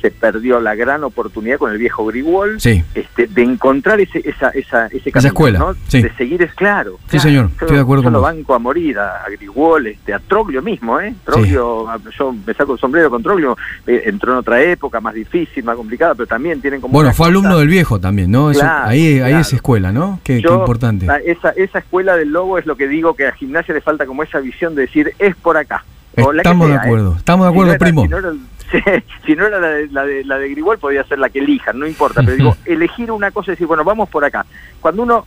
se perdió la gran oportunidad con el viejo Grigol Sí. este, de encontrar ese, esa, esa, ese Esa escuela, ¿no? sí. de seguir es claro. Sí, claro. señor, Yo- estoy de acuerdo yo con lo vos. banco a morir, a, a Grigol, este, a Troglio mismo, ¿eh? Troglio, yo me saco el sombrero con Troglio, eh, entró en otra época, más difícil, más complicada, pero también tienen como... Bueno, fue alumno del viejo también, ¿no? Eso- Claro, ahí, es escuela, ¿no? Qué, importante. Esa, esa escuela del lobo es lo que digo que a gimnasia le falta como esa visión de decir es por acá. Estamos de ¿eh? acuerdo, estamos de acuerdo, primo. Si no era, (laughs) si no era la, de, la, de, la de Grigol, podía ser la que elijan, no importa. Pero digo, (laughs) elegir una cosa y decir, bueno, vamos por acá. Cuando uno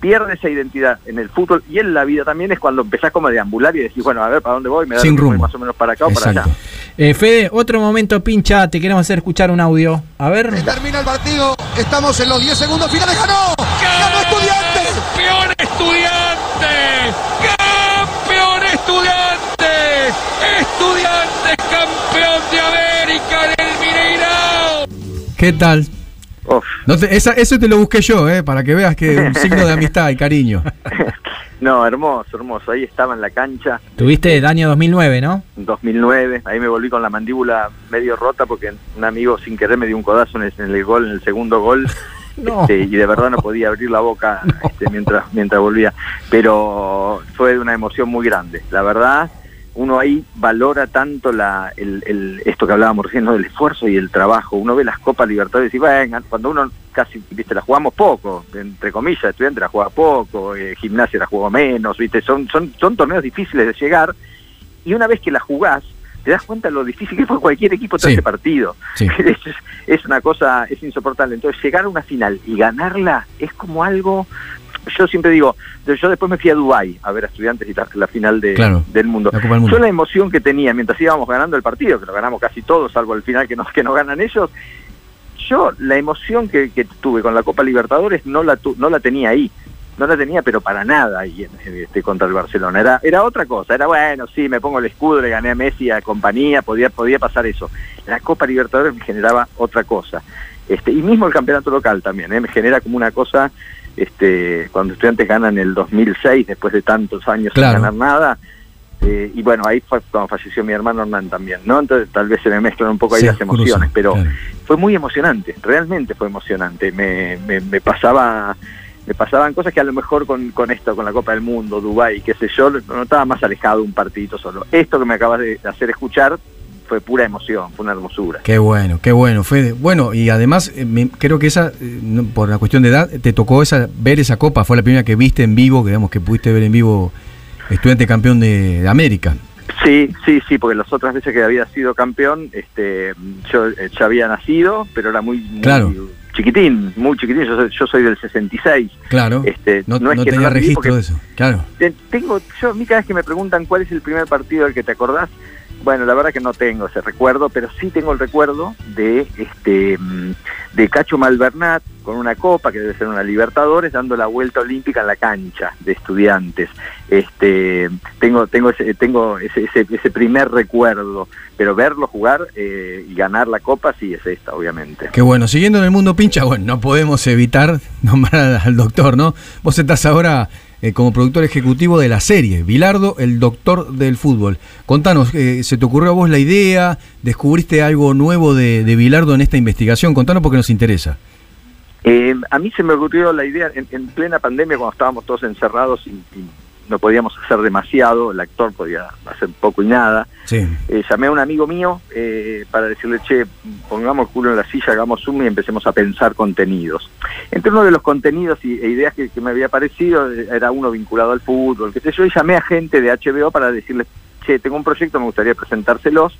pierde esa identidad en el fútbol y en la vida también es cuando empezás como a deambular y decís, bueno, a ver, ¿para dónde voy? Me da Sin rumbo. más o menos para acá o para allá. Eh, Fede, otro momento pincha, te queremos hacer escuchar un audio. A ver. Termina el partido, estamos en los 10 segundos finales, ganó, ganó Estudiantes. ¡Campeón estudiantes! ¿Qué tal? No te- esa- eso te lo busqué yo, ¿eh? Para que veas que es un signo de amistad y cariño. (laughs) No, hermoso, hermoso. Ahí estaba en la cancha. Tuviste el año 2009, ¿no? en 2009, ahí me volví con la mandíbula medio rota porque un amigo sin querer me dio un codazo en el, en el gol, en el segundo gol, (laughs) No. este, y de verdad no podía abrir la boca (laughs) este, mientras mientras volvía, pero fue de una emoción muy grande, la verdad. Uno ahí valora tanto la, el, el- esto que hablábamos recién, ¿no? del esfuerzo y el trabajo. Uno ve las Copas Libertadores y venga, cuando uno casi, viste, la jugamos poco, entre comillas, estudiante la juega poco, eh, gimnasia la juega menos, viste, son, son, son torneos difíciles de llegar y una vez que la jugás, te das cuenta de lo difícil que fue cualquier equipo Sí. ese partido. Sí. (laughs) Es, es una cosa, es insoportable. Entonces, llegar a una final y ganarla es como algo, yo siempre digo, yo después me fui a Dubái a ver a estudiantes y la, la final de, Claro, del mundo. la Copa del Mundo. Yo la emoción que tenía mientras íbamos ganando el partido, que lo ganamos casi todos, salvo el final que nos, (laughs) que nos ganan ellos, yo la emoción que, que tuve con la Copa Libertadores no la, tu- no la tenía ahí. No la tenía, pero para nada ahí este, contra el Barcelona. Era, era otra cosa. Era bueno, sí, me pongo el escudo, le gané a Messi, a compañía, podía, podía pasar eso. La Copa Libertadores me generaba otra cosa. Este, y mismo el campeonato local también, ¿eh? me genera como una cosa, este, cuando estudiantes ganan el 2006, después de tantos años Claro. sin ganar nada, eh, y bueno, ahí fue cuando falleció mi hermano Hernán también, ¿no? Entonces tal vez se me mezclan un poco ahí Sí, las emociones, pero claro. fue muy emocionante, realmente fue emocionante. Me, me, me pasaba me pasaban cosas que a lo mejor con, con esto, con la Copa del Mundo, Dubái, qué sé yo, no estaba más alejado un partidito solo. Esto que me acabas de hacer escuchar fue pura emoción, fue una hermosura. Qué bueno, qué bueno, Fede. Bueno, y además eh, me- creo que esa, eh, no- por la cuestión de edad, te tocó esa ver esa copa, fue la primera que viste en vivo, que digamos que pudiste ver en vivo estudiante campeón de, de América. Sí, sí, sí, porque las otras veces que había sido campeón, este, yo eh, ya había nacido, pero era muy, muy Claro. chiquitín, muy chiquitín. Yo soy, yo soy del 66. Claro. Este, no no es no que no tenía vi registro de eso. Claro. Te- Tengo, yo a mí cada vez que me preguntan cuál es el primer partido del que te acordás, bueno, la verdad que no tengo ese recuerdo, pero sí tengo el recuerdo de este mm, de Cacho Malvernat con una copa que debe ser una Libertadores dando la vuelta olímpica en la cancha de estudiantes. Este tengo tengo ese tengo ese, ese, ese primer recuerdo, pero verlo jugar eh, y ganar la copa sí es esta, obviamente. Qué bueno. Siguiendo en el mundo pincha, bueno, no podemos evitar nombrar al, al doctor, ¿no? Vos estás ahora eh, como productor ejecutivo de la serie, Bilardo, el doctor del fútbol. Contanos, eh, ¿se te ocurrió a vos la idea? ¿Descubriste algo nuevo de, de Bilardo en esta investigación? Contanos porque nos interesa. Eh, a mí se me ocurrió la idea en, en plena pandemia, cuando estábamos todos encerrados y no podíamos hacer demasiado, el actor podía hacer poco y nada. Sí. Eh, llamé a un amigo mío eh, para decirle, che, pongamos el culo en la silla, hagamos zoom y empecemos a pensar contenidos. Entre uno de los contenidos y, e ideas que, que me había parecido eh, era uno vinculado al fútbol, qué sé yo, y llamé a gente de HBO para decirles, che, tengo un proyecto, me gustaría presentárselos.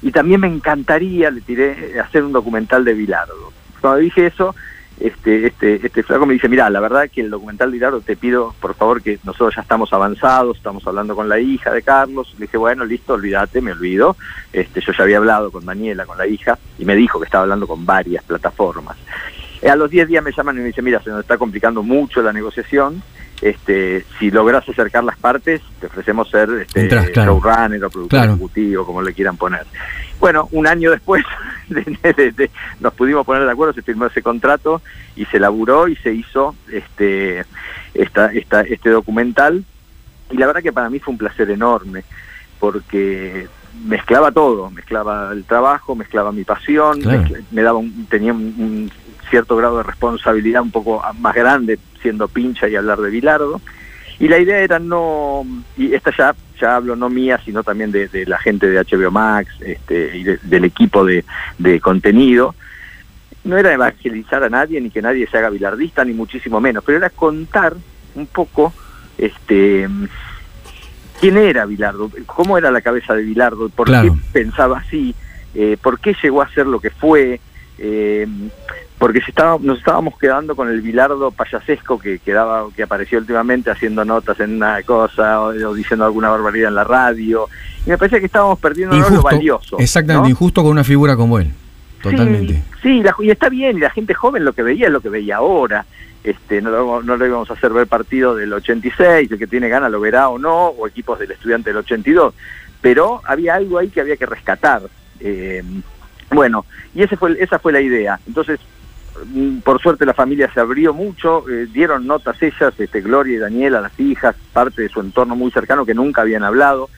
Y también me encantaría, le tiré, hacer un documental de Bilardo. Cuando dije eso, este, este, este flaco me dice, mira, la verdad que el documental de Bilardo te pido, por favor, que nosotros ya estamos avanzados, estamos hablando con la hija de Carlos. Le dije, bueno, listo, olvídate, me olvido. Este, yo ya había hablado con Daniela, con la hija, y me dijo que estaba hablando con varias plataformas. Eh, a los 10 días me llaman y me dicen, mira, se nos está complicando mucho la negociación. Este, si logras acercar las partes, te ofrecemos ser este, Entrás, claro. showrunner o productor Claro. ejecutivo, como le quieran poner. Bueno, un año después (laughs) de- de- de- nos pudimos poner de acuerdo, se firmó ese contrato y se laburó y se hizo este, esta, esta, este documental. Y la verdad que para mí fue un placer enorme, porque mezclaba todo, mezclaba el trabajo, mezclaba mi pasión, Claro. mezcla- me daba un, tenía un, un cierto grado de responsabilidad un poco más grande siendo pincha y hablar de Bilardo. Y la idea era no, y esta ya, ya hablo no mía, sino también de, de la gente de HBO Max este, y de- del equipo de, de contenido, no era evangelizar a nadie ni que nadie se haga bilardista, ni muchísimo menos, pero era contar un poco este quién era Bilardo, cómo era la cabeza de Bilardo, por Claro. qué pensaba así, eh, por qué llegó a ser lo que fue, eh, porque estaba, nos estábamos quedando con el Bilardo payasesco que quedaba, que apareció últimamente haciendo notas en una cosa o, o diciendo alguna barbaridad en la radio, y me parecía que estábamos perdiendo lo Injusto. valioso. Exactamente, ¿no? injusto con una figura como él. Totalmente. Sí, sí, la- y está bien, y la gente joven lo que veía es lo que veía ahora. Este, no, lo, no lo íbamos a hacer ver partido del 86, el que tiene ganas lo verá o no, o equipos del estudiante del 82, pero había algo ahí que había que rescatar. Eh, bueno, y ese fue, esa fue la idea. Entonces, por suerte la familia se abrió mucho, eh, dieron notas ellas, este, Gloria y Daniela, las hijas, parte de su entorno muy cercano que nunca habían hablado,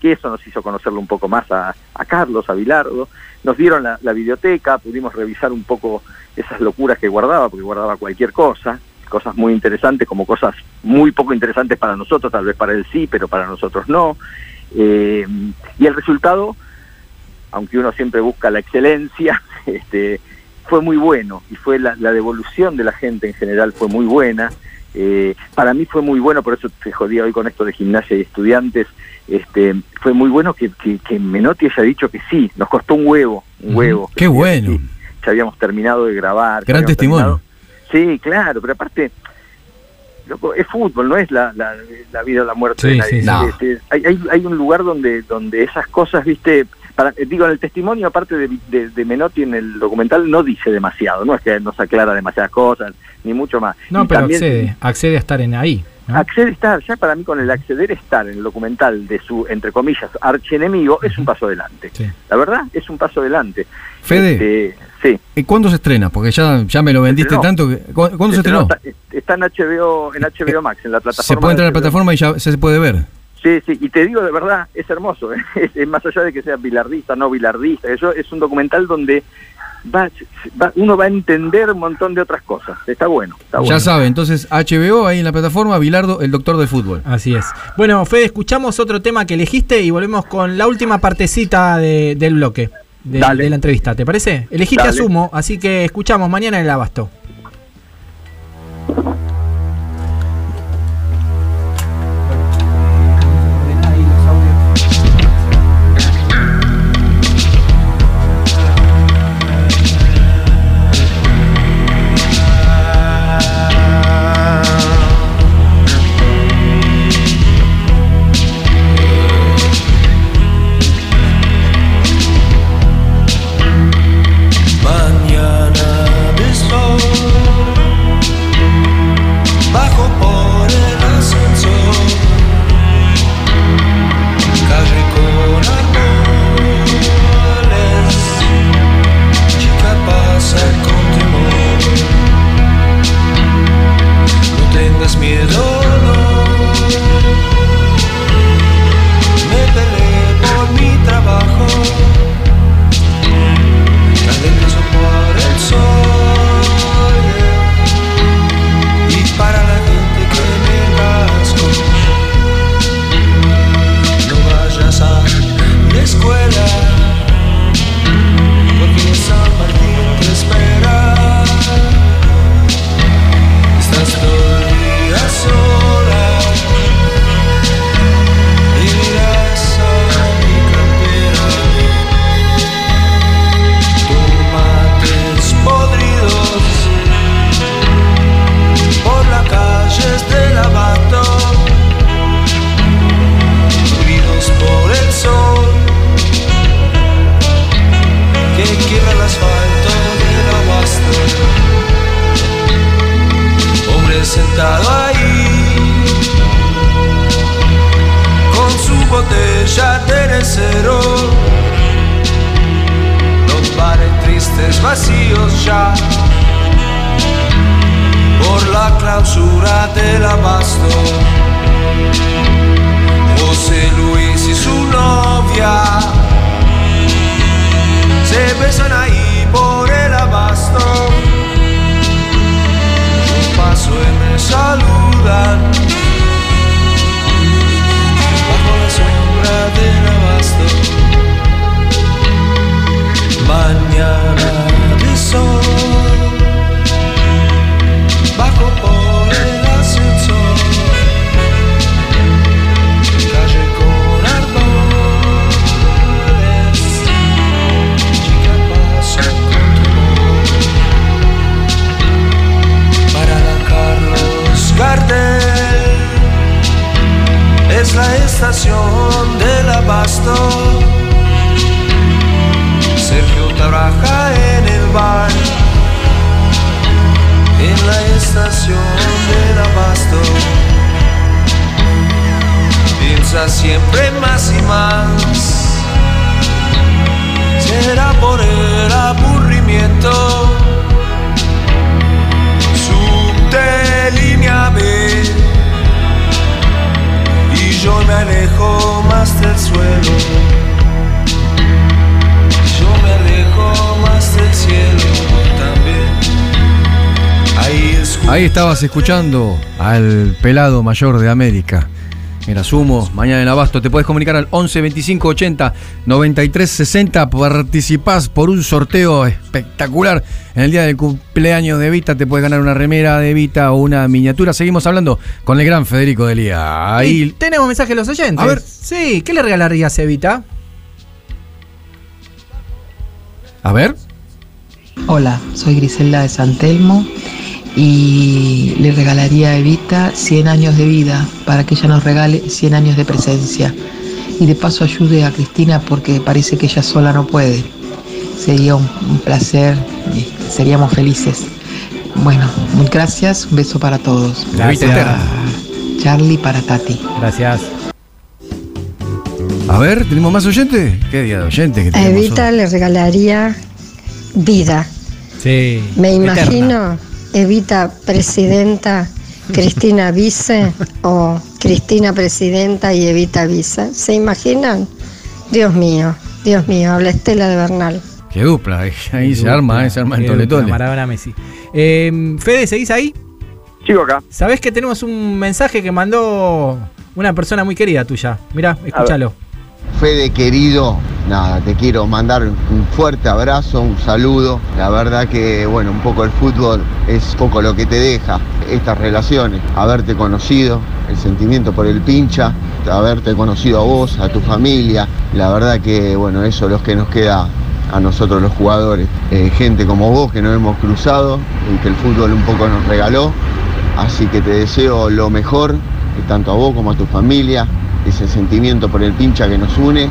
que eso nos hizo conocerlo un poco más a, a Carlos, a Bilardo. Nos dieron la, la biblioteca, pudimos revisar un poco esas locuras que guardaba, porque guardaba cualquier cosa, cosas muy interesantes como cosas muy poco interesantes para nosotros, tal vez para él sí, pero para nosotros no. Eh, y el resultado, aunque uno siempre busca la excelencia, (laughs) este, fue muy bueno y fue la, la devolución de la gente en general fue muy buena. Eh, para mí fue muy bueno, por eso te jodía hoy con esto de gimnasia y estudiantes. Este, fue muy bueno que, que, que Menotti haya dicho que sí, nos costó un huevo, un huevo. Qué bueno. Sí, ya habíamos terminado de grabar. Gran testimonio. terminado- Sí, claro, pero aparte, loco, es fútbol, no es la, la, la vida o la muerte Sí, sí, sí. Este, hay, hay, hay un lugar donde, donde esas cosas, viste, para, eh, digo, en el testimonio, aparte de, de, de Menotti en el documental, no dice demasiado, no es que no se aclara demasiadas cosas, ni mucho más. No, Y pero también- accede, accede a estar en ahí. ¿no? Accede a estar, ya para mí con el acceder a estar en el documental de su, entre comillas, archienemigo, es un paso adelante. La verdad, es un paso adelante. Fede. Este, sí. ¿Y cuándo se estrena? Porque ya, ya me lo vendiste tanto. Que, ¿cu- ¿Cuándo se estrenó? Está, está en HBO, en HBO Max, en la plataforma. Se puede entrar a la plataforma y ya se puede ver. Sí, sí, y te digo de verdad, es hermoso, ¿eh? (laughs) es, es más allá de que sea bilardista, no bilardista, eso es un documental donde va, va- uno va a entender un montón de otras cosas, está bueno, está bueno. Ya sabe, entonces HBO ahí en la plataforma, Bilardo, el doctor del fútbol. Así es. Bueno, Fede, escuchamos otro tema que elegiste y volvemos con la última partecita de- del bloque de, de la entrevista. ¿Te parece? Elegiste Dale. Asumo, así que escuchamos mañana en el Abasto. Ahí estabas escuchando al pelado mayor de América. Mira, sumo, mañana en Abasto. Te puedes comunicar al 11 25 80 93 60. Participás por un sorteo espectacular. En el día del cumpleaños de Evita te puedes ganar una remera de Evita o una miniatura. Seguimos hablando con el gran Federico Delía. Y Ahí tenemos mensajes de los oyentes. A ver. Sí, ¿qué le regalarías, Evita? A ver. Hola, soy Griselda de San Telmo y le regalaría a Evita 100 años de vida para que ella nos regale 100 años de presencia. Y de paso ayude a Cristina porque parece que ella sola no puede. Sería un, un placer, y seríamos felices. Bueno, muchas gracias, un beso para todos. Eterna. Charlie para Tati. Gracias. A ver, ¿tenemos más oyentes? ¿Qué día de oyentes que A tenemos Evita hoy? le regalaría vida. Sí. Me eterna. Evita presidenta, Cristina vice o Cristina presidenta y Evita vice. ¿Se imaginan? Dios mío, Dios mío, habla Estela de Bernal. Qué dupla, ahí, se arma, eh, se arma en Qué tole dupla, tole. Maradona Messi. Eh, Fede, ¿seguís ahí? Sigo acá. ¿Sabés que tenemos un mensaje que mandó una persona muy querida tuya? Mirá, escúchalo. Fede querido, nada, te quiero mandar un fuerte abrazo, un saludo. La verdad que, bueno, un poco el fútbol es poco lo que te deja estas relaciones. Haberte conocido, el sentimiento por el pincha, haberte conocido a vos, a tu familia. La verdad que, bueno, eso es lo que nos queda a nosotros los jugadores. Eh, gente como vos que nos hemos cruzado y que el fútbol un poco nos regaló. Así que te deseo lo mejor, eh, tanto a vos como a tu familia, ese sentimiento por el pincha que nos une.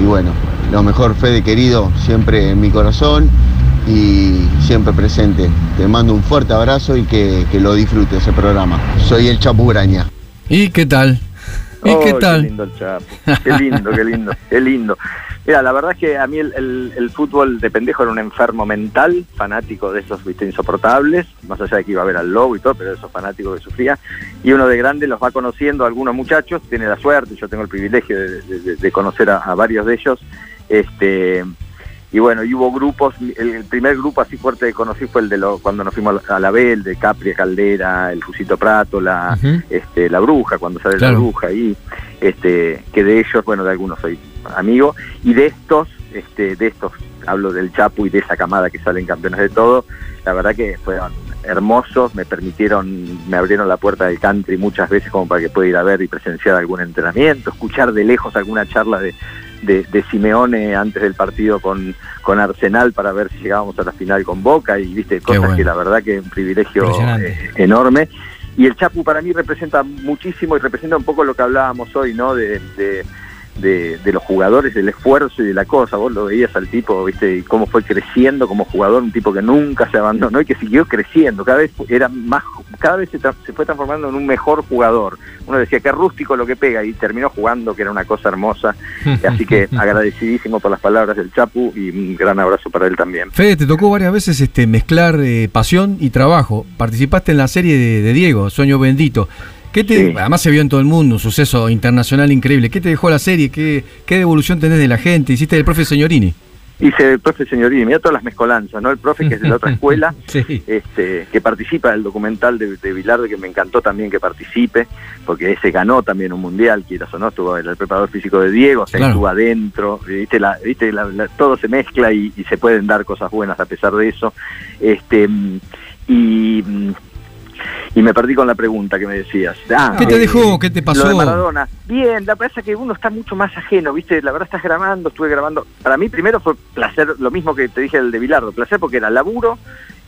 Y bueno, lo mejor, Fede querido, siempre en mi corazón y siempre presente. Te mando un fuerte abrazo y que, que lo disfrutes ese programa. Soy el Chapu Graña. ¿Y qué tal? ¿Y Oh, qué tal? lindo el Chapo. Qué lindo, qué lindo, qué lindo. Mira, la verdad es que a mí el, el- el fútbol de pendejo era un enfermo mental, fanático de esos viste, insoportables, más allá de que iba a ver al lobo y todo, pero esos fanáticos que sufría. Y uno de grande los va conociendo, algunos muchachos, tiene la suerte, yo tengo el privilegio de, de- de conocer a, a varios de ellos. Este, y bueno, y hubo grupos, el, primer grupo así fuerte que conocí fue el de lo, cuando nos fuimos a la B, el de Capria Caldera, el Fusito Prato, la, este, la Bruja, cuando sale la. Bruja, y este, que de ellos, bueno, de algunos soy amigo, y de estos, este, de estos, hablo del Chapu y de esa camada que salen campeones de todo, la verdad que fueron hermosos, me permitieron, me abrieron la puerta del country muchas veces como para que pueda ir a ver y presenciar algún entrenamiento, escuchar de lejos alguna charla de, de, de Simeone antes del partido con, con Arsenal para ver si llegábamos a la final con Boca y viste cosas bueno. que la verdad que es un privilegio eh, enorme. Y el Chapu para mí representa muchísimo y representa un poco lo que hablábamos hoy, ¿no? De, de, de- de los jugadores, del esfuerzo y de la cosa. Vos lo veías al tipo, ¿viste? Y cómo fue creciendo como jugador, un tipo que nunca se abandonó y que siguió creciendo. Cada vez era más, cada vez se, tra- se fue transformando en un mejor jugador. Uno decía que rústico lo que pega y terminó jugando, que era una cosa hermosa. (laughs) Así que agradecidísimo por las palabras del Chapu y un gran abrazo para él también. Fede, te tocó varias veces este, mezclar eh, pasión y trabajo. Participaste en la serie de, de Diego, Sueño Bendito. ¿Qué te, Sí. Además se vio en todo el mundo, un suceso internacional increíble. ¿Qué te dejó la serie? ¿Qué, qué devolución tenés de la gente? Hiciste el profe Señorini. Hice el profe Señorini, mira todas las mezcolanzas, ¿no? El profe que es de la otra (laughs) escuela, Sí. este, que participa del documental de, de Bilardo, que me encantó también que participe, porque ese ganó también un mundial, quieras o no, estuvo el, el preparador físico de Diego, o sea, Claro. estuvo adentro, viste, la, viste la- la- todo se mezcla y, y se pueden dar cosas buenas a pesar de eso. Este, y, y me perdí con la pregunta que me decías. Ah, ¿Qué te eh, dejó? ¿Qué te pasó? Lo de Maradona. Bien, la verdad es que uno está mucho más ajeno, ¿viste? La verdad estás grabando, estuve grabando. Para mí primero fue placer, lo mismo que te dije el de Bilardo, placer porque era laburo,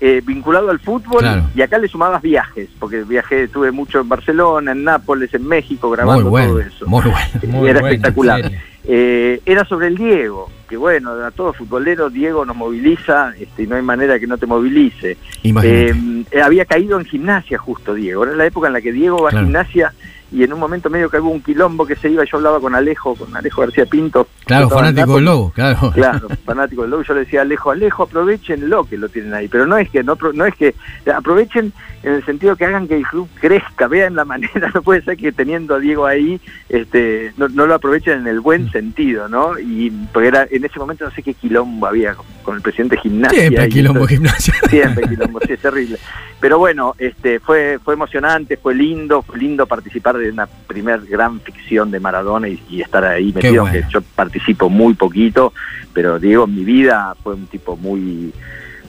eh, vinculado al fútbol Claro. y acá le sumabas viajes, porque viajé, estuve mucho en Barcelona, en Nápoles, en México, Muy grabando bueno, todo eso. muy bueno. Muy era bueno, espectacular. Eh, era sobre el Diego, que bueno, a todo futbolero Diego nos moviliza este, y no hay manera que no te movilice. Eh, eh, había caído en gimnasia justo Diego. Era la época en la que Diego va Claro. a gimnasia y en un momento medio que hubo un quilombo que se iba. Yo hablaba con Alejo, con Alejo García Pinto. claro, fanático del lobo, claro. Claro, fanático del lobo. Yo le decía Alejo, Alejo, aprovechenlo que lo tienen ahí. Pero no es que no, no es que aprovechen en el sentido que hagan que el club crezca, vean la (laughs) manera. No puede ser que teniendo a Diego ahí, este, no, no lo aprovechen en el buen sentido, ¿no? Y porque era en ese momento no sé qué quilombo había con, con el presidente de gimnasia. Siempre quilombo entonces- gimnasia. (laughs) Siempre quilombo, sí, es terrible. Pero bueno, este fue fue emocionante, fue lindo, fue lindo participar de una primer gran ficción de Maradona y, y estar ahí metido, bueno. que yo participo muy poquito, pero Diego en mi vida fue un tipo muy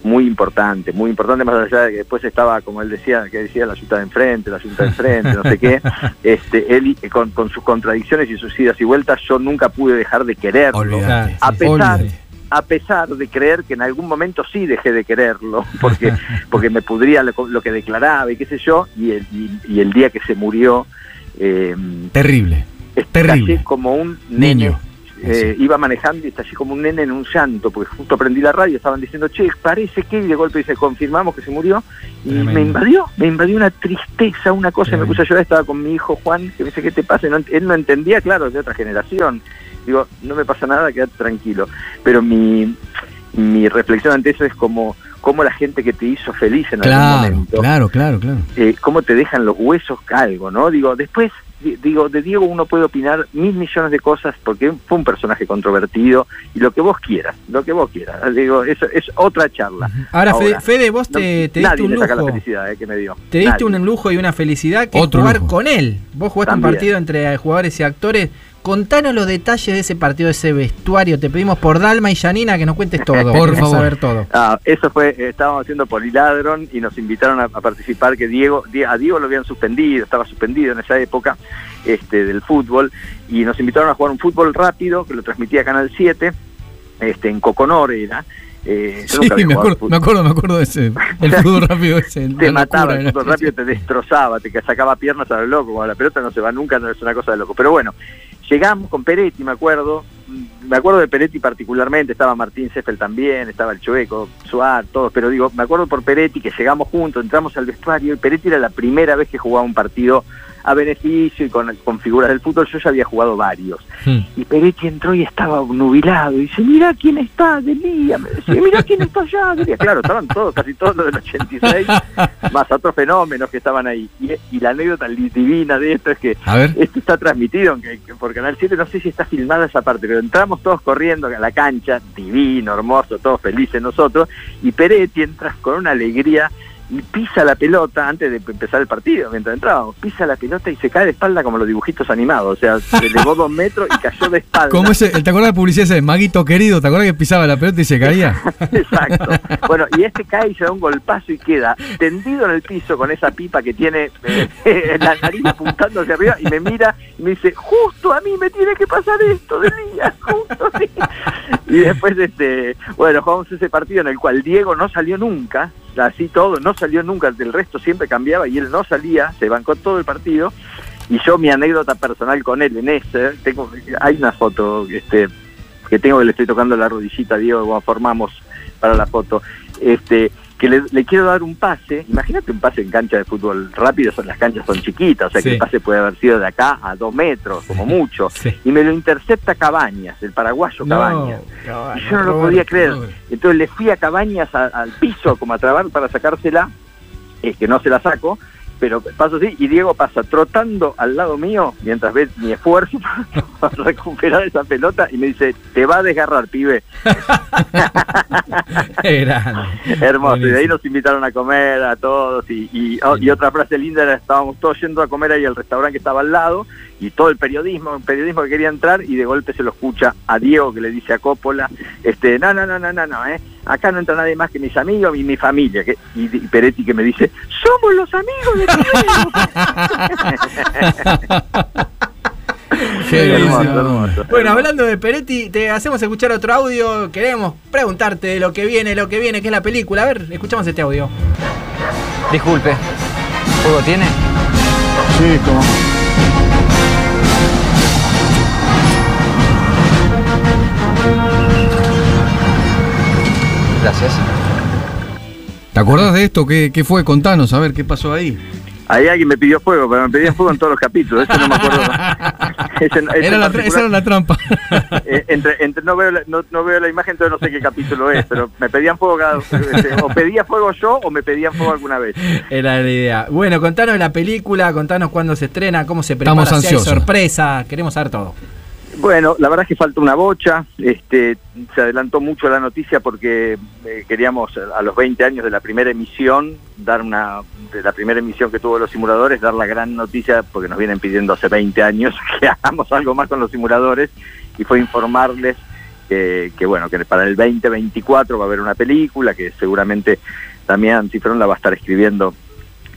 muy importante, muy importante más allá de que después estaba, como él decía, que decía la ayuda de enfrente, la ayuda de enfrente, no sé qué, (laughs) este, él y- con, con sus contradicciones y sus idas y vueltas, yo nunca pude dejar de quererlo. A pesar, a pesar de creer que en algún momento sí dejé de quererlo, (laughs) porque, porque me pudría lo, lo que declaraba y qué sé yo, y el, y, y el día que se murió, eh, Terrible. Terrible. como un nene. Niño. Eh, iba manejando y estallé como un nene en un llanto, porque justo prendí la radio, estaban diciendo, che, parece que, y de golpe dice, confirmamos que se murió, y Tremendo. me invadió, me invadió una tristeza, una cosa, y me Tremendo. puse a llorar, estaba con mi hijo Juan, que me dice, ¿qué te pasa? No él no entendía, claro, es de otra generación. Digo, no me pasa nada, quédate tranquilo. Pero mi, mi reflexión ante eso es como, como la gente que te hizo feliz en algún Claro, momento, claro, claro, claro. eh, cómo te dejan los huesos algo, ¿no? Digo, después, di- digo, de Diego uno puede opinar mil millones de cosas porque fue un personaje controvertido y lo que vos quieras, lo que vos quieras. Digo, eso es otra charla. Ahora, Fede, Fede, vos te, te diste nadie un le saca la lujo. felicidad eh, que me dio. Te diste Nadie. un lujo y una felicidad que Otro jugar lujo. con él. Vos jugaste También. un partido entre jugadores y actores. Contanos los detalles de ese partido, de ese vestuario. Te pedimos por Dalma y Janina que nos cuentes todo. (laughs) Por favor. saber todo. Ah, eso fue, eh, estábamos haciendo Poliladron y nos invitaron a, a participar, que Diego, Die- a Diego lo habían suspendido, estaba suspendido en esa época este, del fútbol, y nos invitaron a jugar un fútbol rápido, que lo transmitía Canal 7, este, en Coconor era. Eh, Sí, nunca me acuerdo, me acuerdo, me acuerdo de ese. El (laughs) fútbol rápido ese. te mataba, el fútbol rápido te destrozaba, te sacaba piernas a lo loco, como la pelota no se va nunca, no es una cosa de loco. Pero bueno, llegamos con Peretti, me acuerdo, mm, me acuerdo de Peretti particularmente, estaba Martín Seffel también, estaba el Chueco, Suárez, todos, pero digo, me acuerdo por Peretti que llegamos juntos, entramos al vestuario y Peretti era la primera vez que jugaba un partido a beneficio y con, con figuras del fútbol, yo ya había jugado varios. Hmm. Y Peretti entró y estaba nubilado. Y dice, mira quién está, Delía. Me decía, mira quién está allá. Delía. Claro, estaban todos, casi todos los del 86, (laughs) más otros fenómenos que estaban ahí. Y, y la anécdota divina de esto es que A ver. esto está transmitido que- que por Canal 7, no sé si está filmada esa parte, pero entramos todos corriendo a la cancha, divino, hermoso, todos felices nosotros, y Peretti entra con una alegría y pisa la pelota antes de empezar el partido, mientras entrábamos, pisa la pelota y se cae de espalda como los dibujitos animados, o sea, se (laughs) elevó dos metros y cayó de espalda. Ese, ¿Te acuerdas de la publicidad ese de Maguito querido? ¿Te acuerdas que pisaba la pelota y se caía? (laughs) Exacto. Bueno, y este cae y se da un golpazo y queda tendido en el piso con esa pipa que tiene eh, la nariz apuntando hacia arriba y me mira y me dice, justo a mí me tiene que pasar esto de día, justo a mí". Y después, este, bueno, jugamos ese partido en el cual Diego no salió nunca, así todo, no salió nunca, del resto siempre cambiaba y él no salía, se bancó todo el partido. Y yo mi anécdota personal con él en ese, tengo, hay una foto, este, que tengo que le estoy tocando la rodillita Diego formamos para la foto, este, que le, le quiero dar un pase, imagínate un pase en cancha de fútbol rápido, son, las canchas son chiquitas, o sea que el pase puede haber sido de acá a dos metros, como mucho, Sí. y me lo intercepta Cabañas, el paraguayo Cabañas. Y yo no lo podía creer. Entonces le fui a Cabañas a- al piso como a trabar para sacársela, es que no se la saco, pero paso así y Diego pasa trotando al lado mío mientras ve mi esfuerzo (laughs) para recuperar esa pelota y me dice, te va a desgarrar, pibe. (laughs) Hermoso. Y de ahí nos invitaron a comer a todos y, y, oh, y otra frase linda era, estábamos todos yendo a comer ahí al restaurante que estaba al lado y todo el periodismo, el periodismo que quería entrar y de golpe se lo escucha a Diego que le dice a Coppola, este, no, no, no, no, no, no, eh, acá no entra nadie más que mis amigos y mi familia. Que- y, y Peretti que me dice, somos los amigos de Diego. (laughs) Qué hermoso, hermoso. Bueno, hablando de Peretti, te hacemos escuchar otro audio. Queremos preguntarte de lo que viene, lo que viene, que es la película. A ver, escuchamos este audio. Disculpe, ¿juego tiene? Sí, como. Gracias. ¿Te acordás de esto? ¿Qué, qué fue? Contanos, a ver qué pasó ahí. Ahí alguien me pidió fuego, pero me pedían fuego en todos los capítulos, eso no me acuerdo. (laughs) Ese- Era la esa era la trampa. Eh, entre, entre- no, veo la, no, no veo la imagen, entonces no sé qué capítulo es, pero me pedían fuego cada este, o pedía fuego yo o me pedían fuego alguna vez. Era la idea. Bueno, contanos la película, contanos cuándo se estrena, cómo se prepara, Estamos si hay ansiosos. sorpresa. Queremos saber todo. Bueno, la verdad es que falta una bocha, este, se adelantó mucho la noticia porque eh, queríamos a los 20 años de la primera emisión, dar una, de la primera emisión que tuvo los simuladores, dar la gran noticia, porque nos vienen pidiendo hace 20 años (laughs) que hagamos algo más con los simuladores, y fue informarles que, que, bueno, que para el 2024 va a haber una película que seguramente también Cifrón la va a estar escribiendo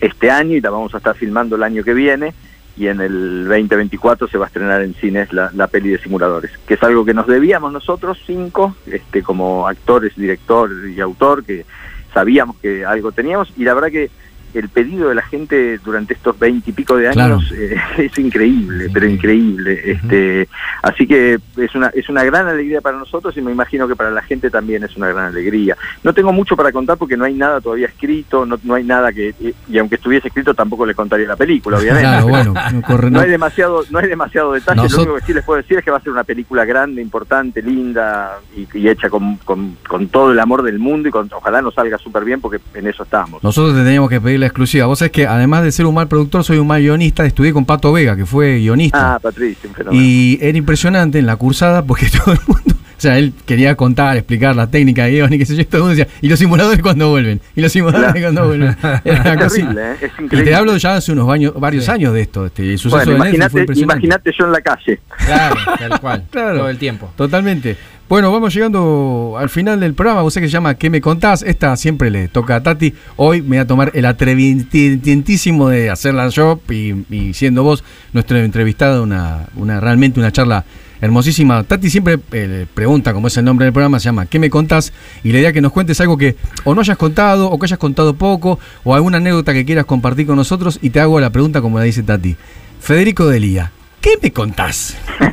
este año y la vamos a estar filmando el año que viene. Y en el 2024 se va a estrenar en cines la, la peli de simuladores, que es algo que nos debíamos nosotros cinco, este, como actores, director y autor, que sabíamos que algo teníamos, y la verdad que el pedido de la gente durante estos veinte y pico de años eh, (laughs) es increíble, pero increíble. Este, así que es una es una gran alegría para nosotros y me imagino que para la gente también es una gran alegría. No tengo mucho para contar porque no hay nada todavía escrito, no, no hay nada que y aunque estuviese escrito tampoco le contaría la película, obviamente. Claro, (laughs) bueno, no, corre, no hay demasiado no hay demasiado detalle. Lo único que sí les puedo decir es que va a ser una película grande, importante, linda y, y hecha con, con, con, todo el amor del mundo y con, ojalá nos salga súper bien porque en eso estamos. Nosotros tendríamos que pedirle exclusiva. Vos sabés que además de ser un mal productor, soy un mal guionista. Estudié con Pato Vega, que fue guionista. Ah, Patricio, un fenómeno. Y era impresionante en la cursada porque (laughs) todo el mundo. O sea, él quería contar, explicar la técnica de guion y qué sé yo. Todo el mundo decía, ¿y los simuladores cuando vuelven? ¿Y los simuladores Claro. cuando vuelven? (laughs) Era una Es cosa- terrible, ¿eh? Es Y te hablo ya hace unos baños- varios años de esto. Este, el suceso Bueno, de imagínate, impresionante. imagínate yo en la calle. Claro, (laughs) tal cual. Claro. Todo el tiempo. Totalmente. Bueno, vamos llegando al final del programa. Vos sé que se llama ¿Qué me contás? Esta siempre le toca a Tati. Hoy me voy a tomar el atrevientísimo de hacerla yo y, y siendo vos nuestro entrevistado, una, una realmente una charla hermosísima. Tati siempre eh, pregunta, como es el nombre del programa, se llama ¿Qué me contás? Y la idea que nos cuentes algo que o no hayas contado, o que hayas contado poco, o alguna anécdota que quieras compartir con nosotros. Y te hago la pregunta como la dice Tati. Federico Delía, ¿qué me contás? (laughs)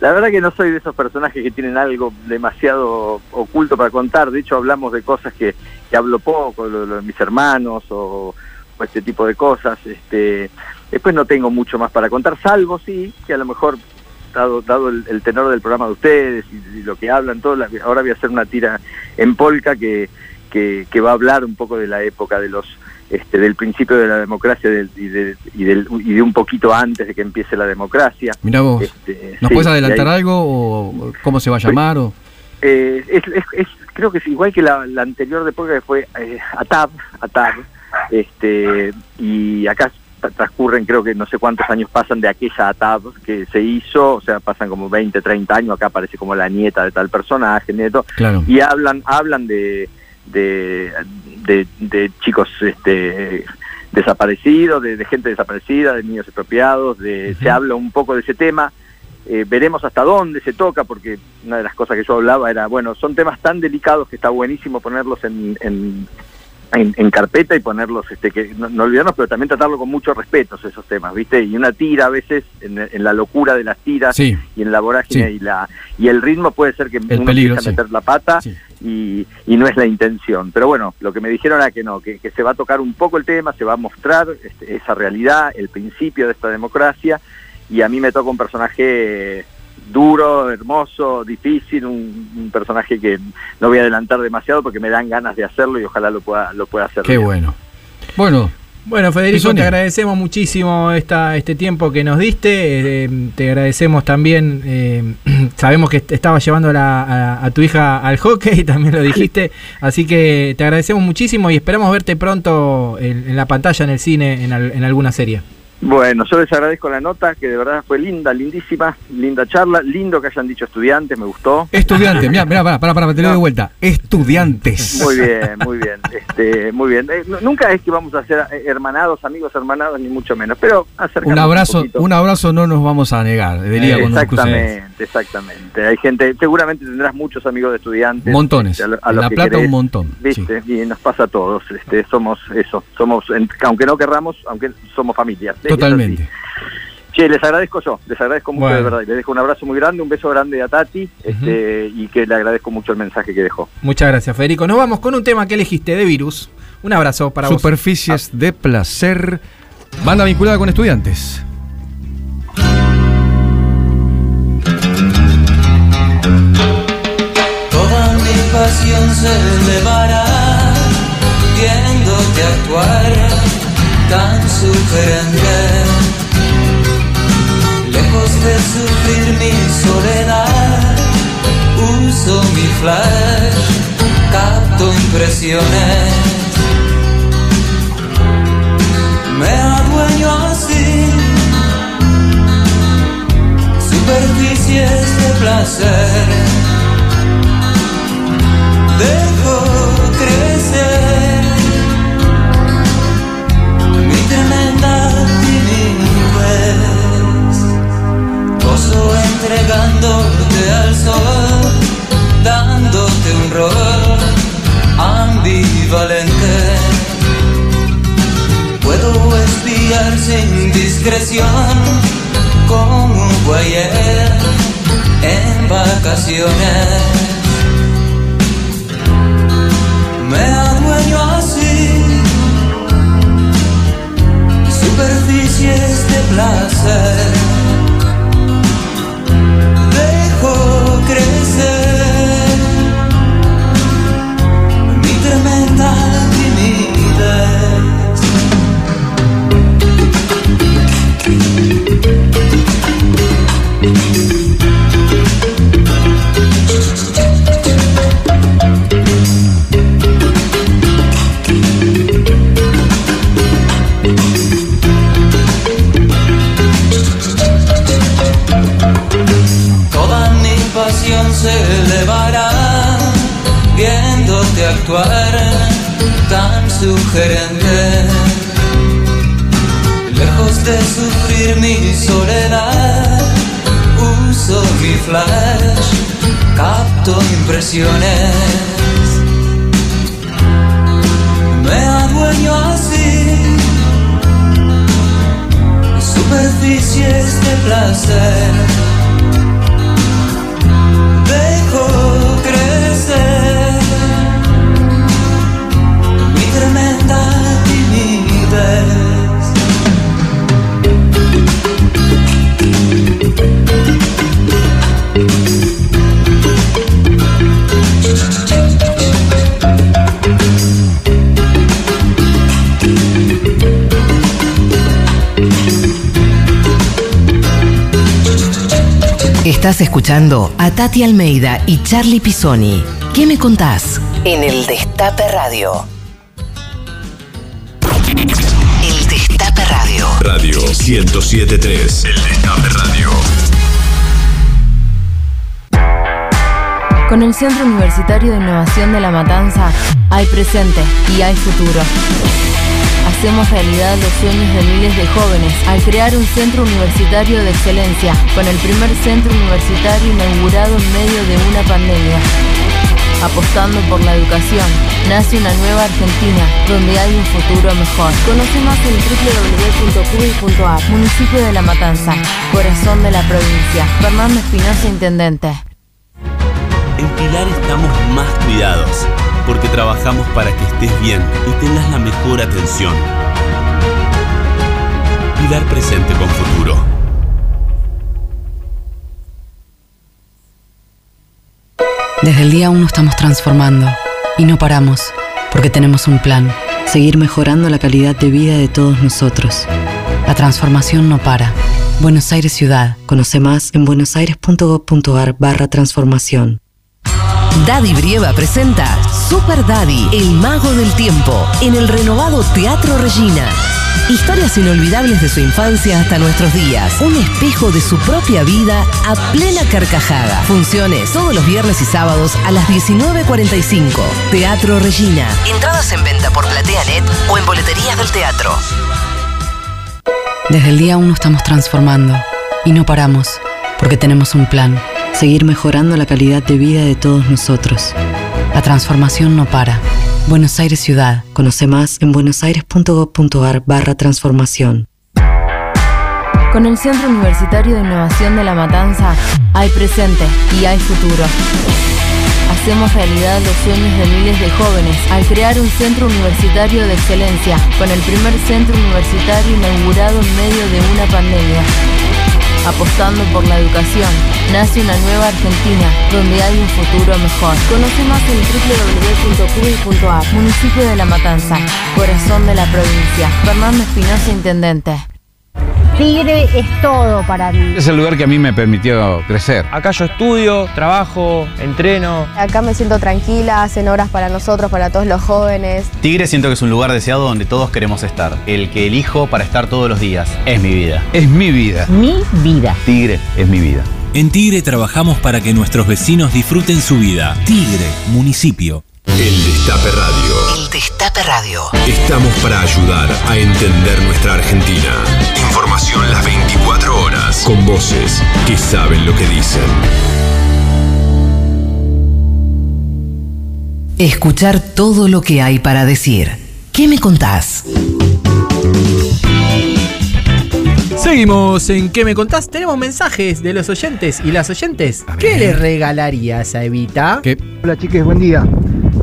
La verdad que no soy de esos personajes que tienen algo demasiado oculto para contar. De hecho, hablamos de cosas que, que hablo poco, lo, lo de mis hermanos o, o este tipo de cosas. Este, después no tengo mucho más para contar, salvo sí, que a lo mejor, dado, dado el, el tenor del programa de ustedes y, y lo que hablan, todo, la- ahora voy a hacer una tira en polka que, que, que va a hablar un poco de la época de los este, del principio de la democracia del- y, de, y, del- y de un poquito antes de que empiece la democracia. Mirá vos. Este, ¿Nos sí, puedes adelantar ahí- algo o cómo se va a llamar? O... eh, es, es- es- creo que es igual que la, la anterior de que fue eh, Atab, Atab, este, y acá transcurren creo que no sé cuántos años pasan de aquella Atab que se hizo, o sea, pasan como 20, 30 años, acá aparece como la nieta de tal personaje, nieto, Claro. y hablan, hablan de, de, de, de chicos este desaparecidos, de, de gente desaparecida, de niños expropiados, de, se habla un poco de ese tema. Eh, veremos hasta dónde se toca, porque una de las cosas que yo hablaba era, bueno, son temas tan delicados que está buenísimo ponerlos en, en, en- en carpeta y ponerlos, este, que no, no olvidarnos, pero también tratarlo con mucho respeto esos temas, ¿viste? Y una tira a veces, en, en la locura de las tiras Sí. y en la vorágine Sí. y la y el ritmo puede ser que uno peligro, empiece a sí. meter la pata y, y no es la intención. Pero bueno, lo que me dijeron era que no, que, que se va a tocar un poco el tema, se va a mostrar este, esa realidad, el principio de esta democracia, y a mí me toca un personaje duro, hermoso, difícil, un, un personaje que no voy a adelantar demasiado porque me dan ganas de hacerlo y ojalá lo pueda, lo pueda hacer. Qué bien. bueno. Bueno, Bueno, Federico, te agradecemos muchísimo esta, este tiempo que nos diste. eh, te agradecemos también. eh, (clears throat) sabemos que estabas llevando a, la- a- a tu hija al hockey, (laughs) también lo dijiste. Así que te agradecemos muchísimo y esperamos verte pronto en, en la pantalla, en el cine, en, al- en alguna serie. Bueno, yo les agradezco la nota, que de verdad fue linda, lindísima, linda charla, lindo que hayan dicho estudiantes, me gustó. estudiantes, mira, mira, para, para, para, te de vuelta. Estudiantes. Muy bien, muy bien, este, muy bien. Eh, nunca es que vamos a ser eh, hermanados, amigos hermanados, ni mucho menos, pero acercarnos Un abrazo, poquito. un abrazo no nos vamos a negar. Nos crucemos. Exactamente, exactamente. Hay gente, seguramente tendrás muchos amigos de estudiantes. Montones. a a En La Plata querés, un montón. ¿Viste? Y nos pasa a todos. Este, somos eso, somos, aunque no querramos, aunque somos familias. Totalmente. Che, les agradezco yo, les agradezco mucho Bueno. de verdad. Les dejo un abrazo muy grande, un beso grande a Tati, este, y que le agradezco mucho el mensaje que dejó. Muchas gracias, Federico. Nos vamos con un tema que elegiste de virus. Un abrazo para vos. Superficies de placer. Banda vinculada con estudiantes. Toda mi pasión se elevará viéndote actuar tan sugerente. Lejos de sufrir mi soledad, uso mi flash, capto impresiones. Me adueño así, superficies de placer dejo crecer paso entregándote al sol, dándote un rol ambivalente. Puedo espiar sin discreción como un guayer en vacaciones. Me adueño así, superficies de placer. Estás escuchando a Tati Almeida y Charlie Pisoni. ¿Qué me contás? En el Destape Radio. El Destape Radio. Radio 1073. El Destape Radio. Con el Centro Universitario de Innovación de La Matanza hay presente y hay futuro. Hacemos realidad los sueños de miles de jóvenes al crear un centro universitario de excelencia con el primer centro universitario inaugurado en medio de una pandemia. Apostando por la educación, nace una nueva Argentina donde hay un futuro mejor. Conoce más en www.cubi.ar, municipio de La Matanza, corazón de la provincia. Fernando Espinosa, intendente. En Pilar estamos más cuidados, porque trabajamos para que estés bien y tengas la mejor atención. Pilar presente con futuro. Desde el día 1 estamos transformando y no paramos porque tenemos un plan, seguir mejorando la calidad de vida de todos nosotros. La transformación no para. Buenos Aires Ciudad. Conoce más en buenosaires.gov.ar barra transformación. Daddy Brieva presenta Super Daddy, el mago del tiempo, en el renovado Teatro Regina. Historias inolvidables de su infancia hasta nuestros días. Un espejo de su propia vida a plena carcajada. Funciones todos los viernes y sábados a las 19.45. Teatro Regina. Entradas en venta por PlateaNet o en boleterías del teatro. Desde el día 1 estamos transformando y no paramos porque tenemos un plan, seguir mejorando la calidad de vida de todos nosotros. La transformación no para. Buenos Aires Ciudad. Conoce más en buenosaires.gov.ar barra transformación. Con el Centro Universitario de Innovación de La Matanza hay presente y hay futuro. Hacemos realidad los sueños de miles de jóvenes al crear un centro universitario de excelencia con el primer centro universitario inaugurado en medio de una pandemia. Apostando por la educación, nace una nueva Argentina donde hay un futuro mejor. Conoce más en www.cubi.ar, municipio de La Matanza, corazón de la provincia. Fernando Espinosa, intendente. Tigre es todo para mí. Es el lugar que a mí me permitió crecer. Acá yo estudio, trabajo, entreno. Acá me siento tranquila, hacen horas para nosotros, para todos los jóvenes. Tigre siento que es un lugar deseado donde todos queremos estar. El que elijo para estar todos los días. Es mi vida. Es mi vida. Mi vida. Tigre es mi vida. En Tigre trabajamos para que nuestros vecinos disfruten su vida. Tigre, municipio. El Destape Radio. El Destape Radio. Estamos para ayudar a entender nuestra Argentina. Información las 24 horas. Con voces que saben lo que dicen. Escuchar todo lo que hay para decir. ¿Qué me contás? Seguimos en ¿Qué me contás? Tenemos mensajes de los oyentes y las oyentes. ¿Qué le regalarías a Evita? Hola chiques, buen día.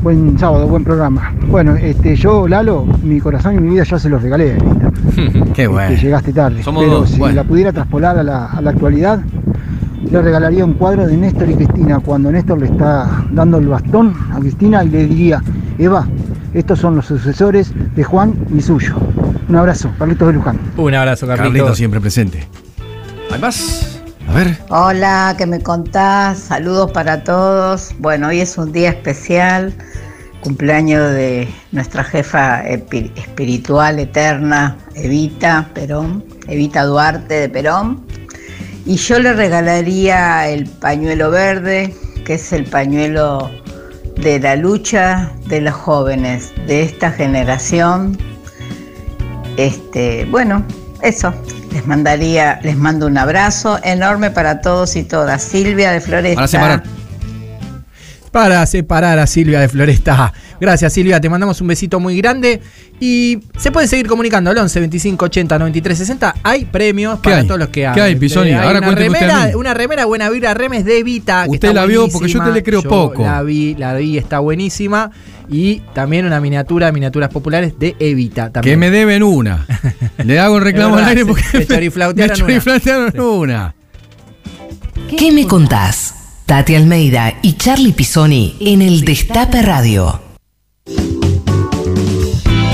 Buen sábado, buen programa. Bueno, este, yo, Lalo, mi corazón y mi vida ya se los regalé. (laughs) Qué bueno. Este, llegaste tarde. Somos pero dos, si bueno. la pudiera traspolar a la, a la actualidad, le regalaría un cuadro de Néstor y Cristina cuando Néstor le está dando el bastón a Cristina y le diría, Eva, estos son los sucesores de Juan y suyo. Un abrazo, Carlitos de Luján. Un abrazo, Carlitos. Carlitos siempre presente. ¿Hay más? A ver. Hola, ¿qué me contás? Saludos para todos. Bueno, hoy es un día especial, cumpleaños de nuestra jefa espiritual eterna, Evita Perón, Evita Duarte de Perón. Y yo le regalaría el pañuelo verde, que es el pañuelo de la lucha de los jóvenes de esta generación. Este, bueno, eso. Les mandaría, les mando un abrazo enorme para todos y todas. Silvia de Floresta. Para separar. Para separar a Silvia de Floresta. Gracias, Silvia. Te mandamos un besito muy grande. Y se pueden seguir comunicando al 11 25 80 93 60. Hay premios para hay? todos los que ¿Qué hablen. hay, Pisoni? Hay Ahora una usted remera, una remera buena vibra Remes de Evita. que Usted está la vio porque yo te le creo Yo poco. La vi, la vi, está buenísima. Y también una miniatura, miniaturas populares de Evita. También. Que me deben una. (laughs) Le hago un reclamo al aire se- porque se choriflautearon (laughs) me una. choriflautearon una. ¿Qué me contás? Tati Almeida y Charlie Pisoni en el Destape Radio.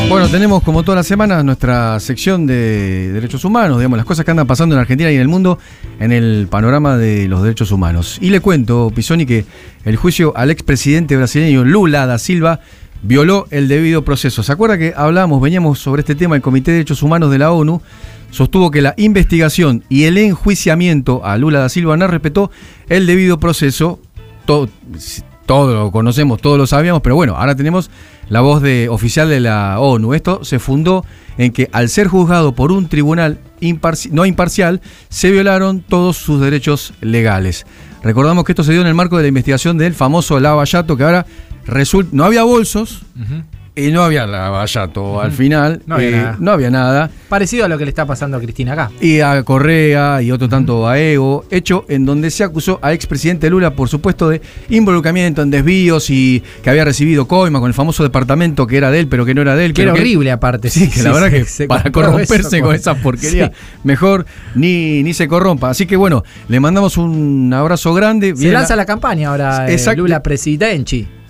Bueno, tenemos como toda la semana nuestra sección de derechos humanos, digamos, las cosas que andan pasando en Argentina y en el mundo en el panorama de los derechos humanos. Y le cuento, Pisoni, que el juicio al expresidente brasileño Lula da Silva violó el debido proceso. ¿Se acuerda que hablábamos, veníamos sobre este tema, el Comité de Derechos Humanos de la ONU sostuvo que la investigación y el enjuiciamiento a Lula da Silva no respetó el debido proceso. To- todo lo conocemos, todos lo sabíamos, pero bueno, ahora tenemos la voz de oficial de la ONU. Esto se fundó en que al ser juzgado por un tribunal no imparcial, se violaron todos sus derechos legales. Recordamos que esto se dio en el marco de la investigación del famoso Lavallato, que ahora no había bolsos y no había Lavallato. Al final No había eh, nada. no había nada. Parecido a lo que le está pasando a Cristina acá. Y a Correa y otro tanto a Ego, hecho en donde se acusó al expresidente Lula, por supuesto, de involucramiento en desvíos y que había recibido coima con el famoso departamento que era de él, pero que no era de él. Que era horrible, aparte. Sí, que la Sí, verdad que se para corromperse con con- esa porquería, mejor ni, ni se corrompa. Así que bueno, le mandamos un abrazo grande. Se Viene lanza la campaña ahora eh. Lula Presidente.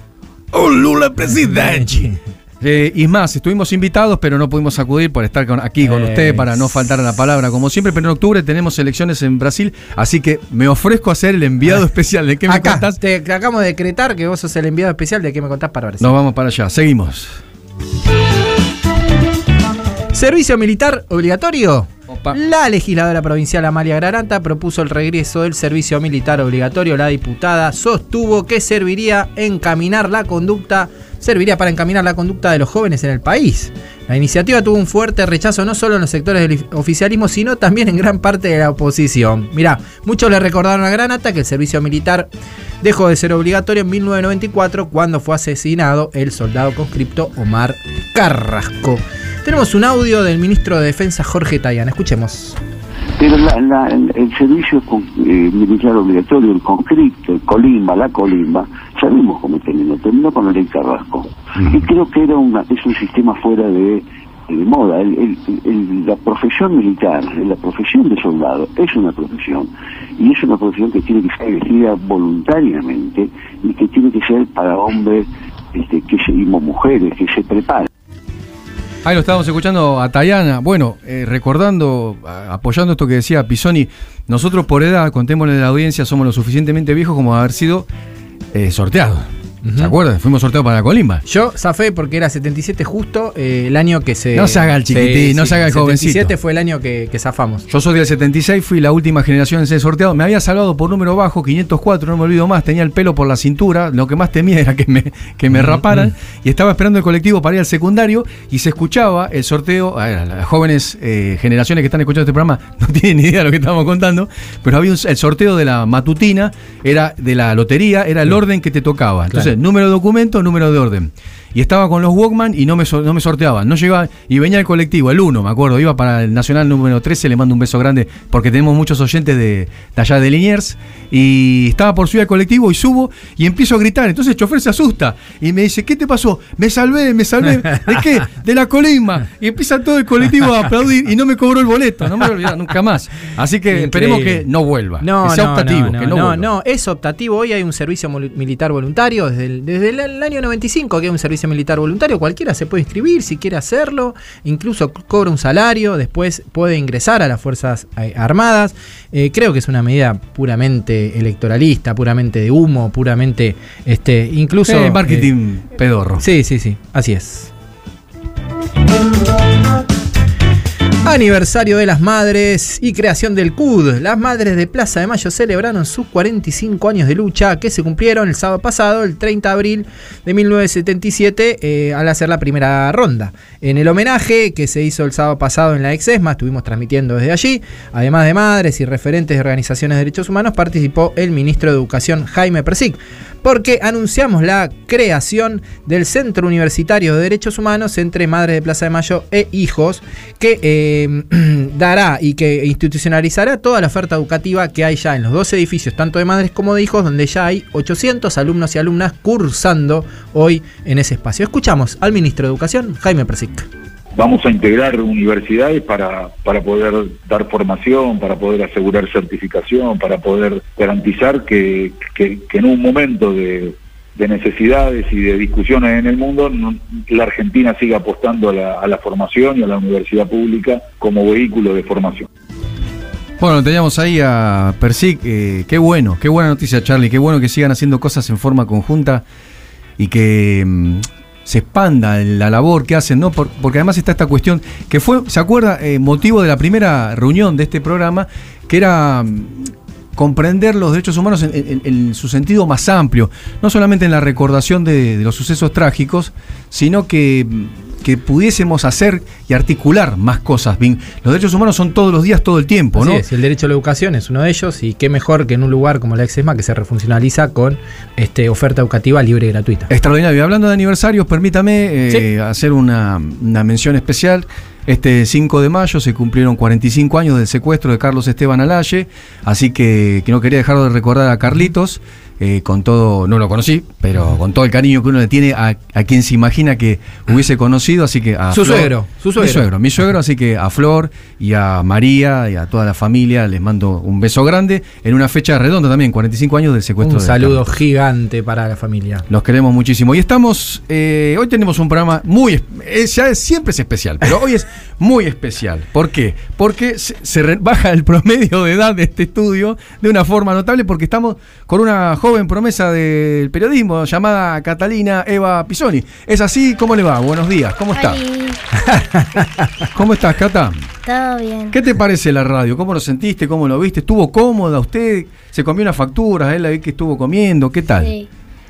¡Oh, Lula presidente! Eh, y más, estuvimos invitados, pero no pudimos acudir por estar con- aquí con usted para no faltar a la palabra como siempre. Pero en octubre tenemos elecciones en Brasil, así que me ofrezco a ser el enviado (laughs) especial de qué me Acá, contás. te, te acabamos de decretar que vos sos el enviado especial de qué me contás para Brasil. Nos vamos para allá, seguimos. Servicio militar obligatorio. La legisladora provincial Amalia Granata propuso el regreso del servicio militar obligatorio. La diputada sostuvo que serviría encaminar la conducta, serviría para encaminar la conducta de los jóvenes en el país. La iniciativa tuvo un fuerte rechazo no solo en los sectores del oficialismo, sino también en gran parte de la oposición. Mirá, muchos le recordaron a Granata que el servicio militar dejó de ser obligatorio en 1994 cuando fue asesinado el soldado conscripto Omar Carrasco. Tenemos un audio del ministro de Defensa Jorge Tayana. Escuchemos. Pero la- la- el servicio eh, militar obligatorio, el conscripto, el colimba, la colimba, sabemos cómo terminó, terminó con la ley Carrasco. Y creo que era una, es un sistema fuera de, de moda. El- el- el- la profesión militar, la profesión de soldado, es una profesión. Y es una profesión que tiene que ser elegida voluntariamente y que tiene que ser para hombres este, que se, y mujeres que se preparan. Ahí lo estábamos escuchando a Tayana. Bueno, eh, recordando, apoyando esto que decía Pisoni, nosotros por edad, contémosle a la audiencia, somos lo suficientemente viejos como haber sido eh, sorteados. ¿Se acuerdan? Fuimos sorteados para la colimba. Yo zafé porque era 77 justo eh, el año que se. No se haga el chiquitín, no se haga el jovencito. 77 fue el año que, que zafamos. Yo soy del 76, fui la última generación en ser sorteado. Me había salvado por número bajo, 504, no me olvido más. Tenía el pelo por la cintura. Lo que más temía era que me, que me raparan. Y estaba esperando el colectivo para ir al secundario y se escuchaba el sorteo. A ver, las jóvenes eh, generaciones que están escuchando este programa (laughs) no tienen ni idea de lo que estamos contando. Pero había un- el sorteo de la matutina, era de la lotería, era el orden que te tocaba. Entonces, Claro. Número de documento, número de orden. Y estaba con los Walkman y no me, no me sorteaban. No llegaba, y venía el colectivo, el 1, me acuerdo, iba para el Nacional número 13, le mando un beso grande porque tenemos muchos oyentes de, de allá de Liniers. Y estaba por subir al colectivo y subo y empiezo a gritar. Entonces el chofer se asusta y me dice, ¿qué te pasó? Me salvé, me salvé. (laughs) ¿De qué? De la colimba. Y empieza todo el colectivo a aplaudir y no me cobró el boleto. No me olvidar nunca más. Así que esperemos que no vuelva. No, que sea no, optativo, no, que no, es optativo. Hoy hay un servicio militar voluntario desde el, desde el año 95 que hay un servicio militar voluntario. Cualquiera se puede inscribir si quiere hacerlo. Incluso cobra un salario. Después puede ingresar a las Fuerzas eh, Armadas. Eh, creo que es una medida puramente electoralista, puramente de humo, puramente este, incluso. Eh, marketing pedorro. Sí, sí, sí. Así es. Aniversario de las madres y creación del CUD. Las madres de Plaza de Mayo celebraron sus 45 años de lucha que se cumplieron el sábado pasado, el 30 de abril de 1977, eh, al hacer la primera ronda. En el homenaje que se hizo el sábado pasado en la Exesma, estuvimos transmitiendo desde allí, además de madres y referentes de organizaciones de derechos humanos, participó el ministro de Educación Jaime Persic porque anunciamos la creación del Centro Universitario de Derechos Humanos entre Madres de Plaza de Mayo e Hijos, que eh, (clears throat) dará y que institucionalizará toda la oferta educativa que hay ya en los dos edificios, tanto de madres como de hijos, donde ya hay 800 alumnos y alumnas cursando hoy en ese espacio. Escuchamos al ministro de Educación, Jaime Persic. Vamos a integrar universidades para, para poder dar formación, para poder asegurar certificación, para poder garantizar que, que- en un momento de, de necesidades y de discusiones en el mundo, la Argentina siga apostando a la, a la formación y a la universidad pública como vehículo de formación. Bueno, teníamos ahí a Persic. eh, qué bueno, qué buena noticia, Charlie. Qué bueno que sigan haciendo cosas en forma conjunta y que mm, se expanda la labor que hacen, ¿no? Por- porque además está esta cuestión que fue, ¿se acuerda? Eh, motivo de la primera reunión de este programa, que era mm, comprender los derechos humanos en, su sentido más amplio, no solamente en la recordación de, de los sucesos trágicos, sino que, mm, que pudiésemos hacer y articular más cosas. Los derechos humanos son todos los días, todo el tiempo, Así ¿no? es, el derecho a la educación es uno de ellos y qué mejor que en un lugar como la Exesma que se refuncionaliza con este, oferta educativa libre y gratuita. Extraordinario. Y hablando de aniversarios, permítame eh, hacer una, una mención especial. Este 5 de mayo se cumplieron 45 años del secuestro de Carlos Esteban Alaye, así que, que no quería dejar de recordar a Carlitos, eh, con todo, no lo conocí, pero con todo el cariño que uno le tiene a, a quien se imagina que hubiese conocido, así que a Su Flor- suegro, su Mi suegro. mi suegro, así que a Flor y a María y a toda la familia les mando un beso grande en una fecha redonda también, 45 años del secuestro Un de saludo gigante para la familia. Los queremos muchísimo. Y estamos, eh, hoy tenemos un programa muy, es- eh, ya es- siempre es especial, pero hoy es muy especial. ¿Por qué? Porque se, se re- baja el promedio de edad de este estudio de una forma notable porque estamos con una joven promesa del periodismo llamada Catalina Eva Pisoni. ¿Es así? ¿Cómo le va? Buenos días. ¿Cómo está? (laughs) ¿Cómo estás, Cata? Todo bien. ¿Qué te parece la radio? ¿Cómo lo sentiste? ¿Cómo lo viste? ¿Estuvo cómoda usted? ¿Se comió unas facturas? Él la vi que estuvo comiendo. ¿Qué tal? Sí.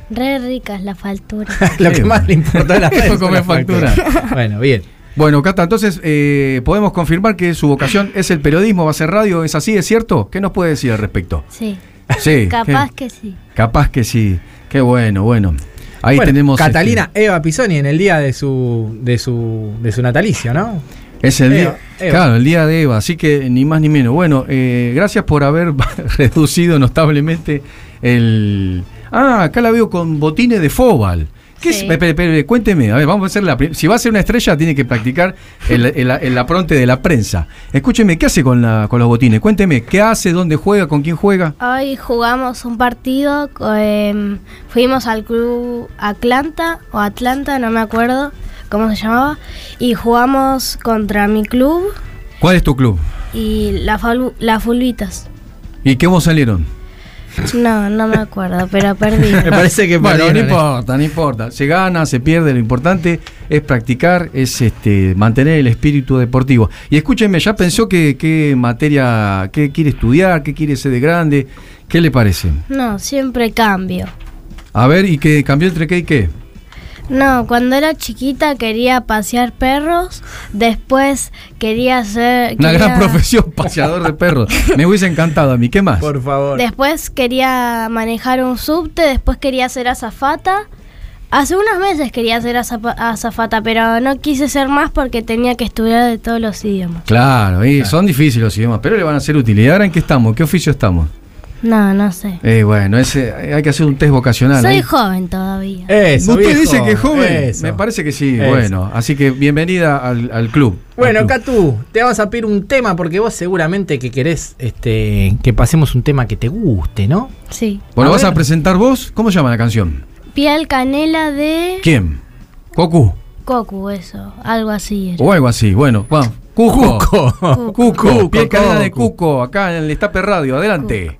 Re ricas las facturas. (laughs) Lo que más le importó a la (laughs) comer factura. Bueno, bien. Bueno, Cata, entonces eh, podemos confirmar que su vocación es el periodismo, va a ser radio, ¿es así? ¿Es cierto? ¿Qué nos puede decir al respecto? Sí. Sí. (laughs) Capaz que sí. Capaz que sí. Qué bueno, bueno. Ahí Bueno, tenemos. Catalina este, Eva Pisoni en el día de su, de su, de su natalicio, ¿no? es el Eva, día. Eva. Claro, el día de Eva, así que ni más ni menos. Bueno, eh, gracias por haber (laughs) reducido notablemente el. Ah, acá la veo con botines de Fobal. ¿Qué es? Cuénteme, a ver, vamos a hacer la. Si va a ser una estrella, tiene que practicar el, el, el apronte de la prensa. Escúcheme, ¿qué hace con, la, con los botines? Cuénteme, ¿qué hace? ¿Dónde juega? ¿Con quién juega? Hoy jugamos un partido, em, fuimos al club Atlanta o Atlanta, no me acuerdo cómo se llamaba, y jugamos contra mi club ¿Cuál es tu club? y la, Falu- la Fulvitas. ¿Y cómo salieron? No, no me acuerdo, pero perdí. (laughs) Bueno, no importa, no importa. Se gana, se pierde. Lo importante es practicar, es este mantener el espíritu deportivo. Y escúcheme, ¿ya pensó que- qué materia, qué quiere estudiar, qué quiere ser de grande? ¿Qué le parece? No, siempre cambio. A ver, ¿y qué cambió entre qué y qué? No, cuando era chiquita quería pasear perros, después quería ser... Una gran (laughs) profesión, paseador de perros. Me hubiese encantado a mí. ¿Qué más? Por favor. Después quería manejar un subte, después quería ser azafata, Hace unos meses quería ser azafata, pero no quise ser más porque tenía que estudiar de todos los idiomas. Claro, y son difíciles los idiomas, pero le van a ser útiles. ¿Y ahora en qué estamos? ¿En qué oficio estamos? No, no sé. Eh, bueno, ese, hay que hacer un test vocacional. Soy ahí. joven todavía. Eso, Usted viejo, dice que es joven. eso. Me parece que sí. Eso. Bueno, así que bienvenida al, al club. Bueno, Al club. Catu, te vamos a pedir un tema porque vos seguramente que querés este, que pasemos un tema que te guste, ¿no? Sí. Bueno, A vas ver. a presentar vos. ¿Cómo se llama la canción? Piel canela de ¿Quién? Cocu. Cocu, eso. Algo así era. O algo así. Bueno, vamos. Cuco. Cuco. Cuco. Cuco, Pie cadena de Cuco. Acá en el Destape Radio. Adelante.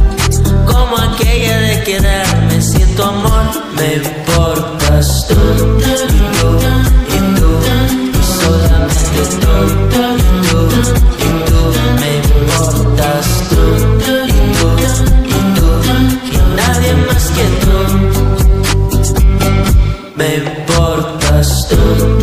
de quedarme sin tu amor. Me importas tú y tú y tú y solamente tú y tú y tú. Me importas tú y tú y tú y nadie más que tú. Me importas tú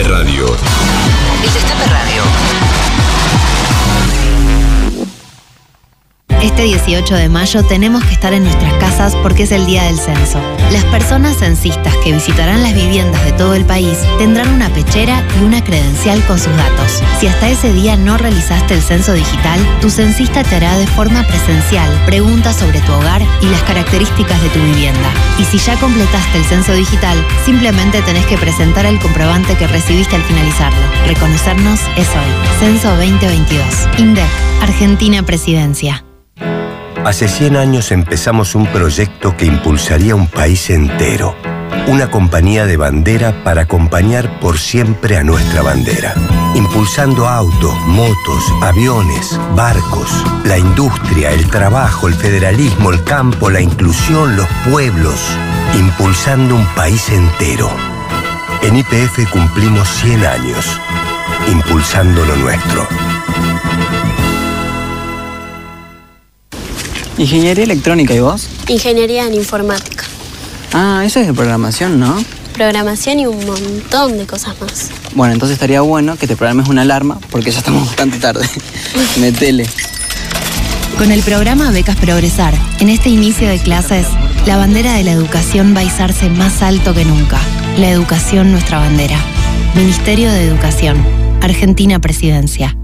Destape Radio. El Destape Radio. Este 18 de mayo tenemos que estar en nuestras casas porque es el día del censo. Las personas censistas que visitarán las viviendas de todo el país tendrán una pechera y una credencial con sus datos. Si hasta ese día no realizaste el censo digital, tu censista te hará de forma presencial preguntas sobre tu hogar y las características de tu vivienda. Y si ya completaste el censo digital, simplemente tenés que presentar el comprobante que recibiste al finalizarlo. Reconocernos es hoy. Censo 2022. INDEC. Argentina Presidencia. Hace 100 años empezamos un proyecto que impulsaría un país entero. Una compañía de bandera para acompañar por siempre a nuestra bandera. Impulsando autos, motos, aviones, barcos, la industria, el trabajo, el federalismo, el campo, la inclusión, los pueblos. Impulsando un país entero. En IPF cumplimos 100 años. Impulsando lo nuestro. Ingeniería electrónica, ¿y vos? Ingeniería en informática, Ah, eso es de programación, ¿no? programación y un montón de cosas más. Bueno, entonces estaría bueno que te programes una alarma porque ya estamos (laughs) bastante tarde. (laughs) Metele. Con el programa Becas Progresar, en este inicio de clases, la bandera de la educación va a izarse más alto que nunca. La educación nuestra bandera. Ministerio de Educación. Argentina Presidencia.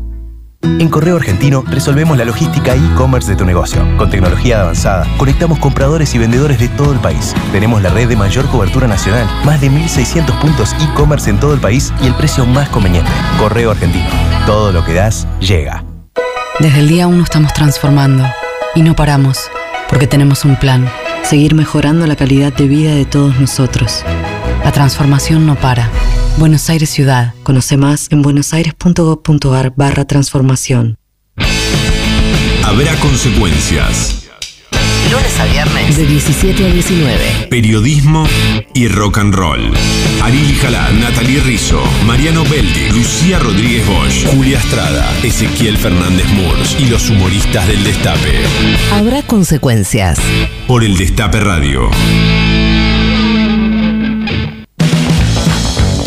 En Correo Argentino resolvemos la logística e-commerce de tu negocio. Con tecnología avanzada, conectamos compradores y vendedores de todo el país. Tenemos la red de mayor cobertura nacional, más de 1.600 puntos e-commerce en todo el país y el precio más conveniente. Correo Argentino. Todo lo que das, llega. Desde el día 1 estamos transformando y no paramos, porque tenemos un plan, seguir mejorando la calidad de vida de todos nosotros. La transformación no para. Buenos Aires Ciudad. Conoce más en buenosaires.gov.ar barra transformación. Habrá consecuencias. Lunes a viernes. De 17 a 19. Periodismo y rock and roll. Ariel Jalá, Natalie Rizzo, Mariano Beldi, Lucía Rodríguez Bosch, Julia Estrada, Ezequiel Fernández Murs y los humoristas del Destape. Habrá consecuencias. Por el Destape Radio.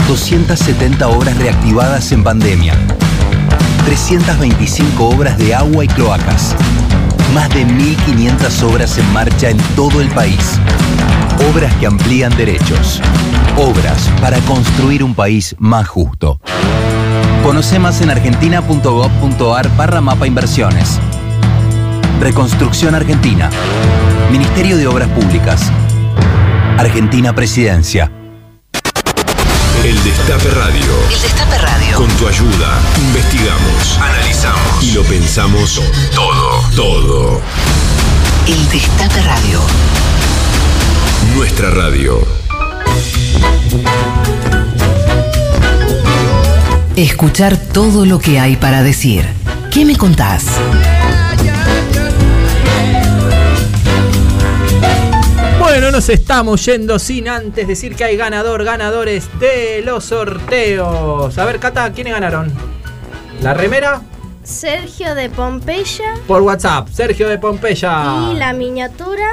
270 obras reactivadas en pandemia. 325 obras de agua y cloacas. Más de 1.500 obras en marcha en todo el país. Obras que amplían derechos. Obras para construir un país más justo. Conoce más en argentina.gov.ar barra mapa inversiones. Reconstrucción Argentina. Ministerio de Obras Públicas. Argentina Presidencia. El Destape Radio. El Destape Radio. Con tu ayuda, investigamos, analizamos y lo pensamos todo, todo. El Destape Radio. Nuestra radio. Escuchar todo lo que hay para decir. ¿Qué me contás? Bueno, nos estamos yendo sin antes decir que hay ganador, ganadores de los sorteos. A ver, Cata, ¿quiénes ganaron? ¿La remera? Sergio de Pompeya Por WhatsApp, Sergio de Pompeya. y la miniatura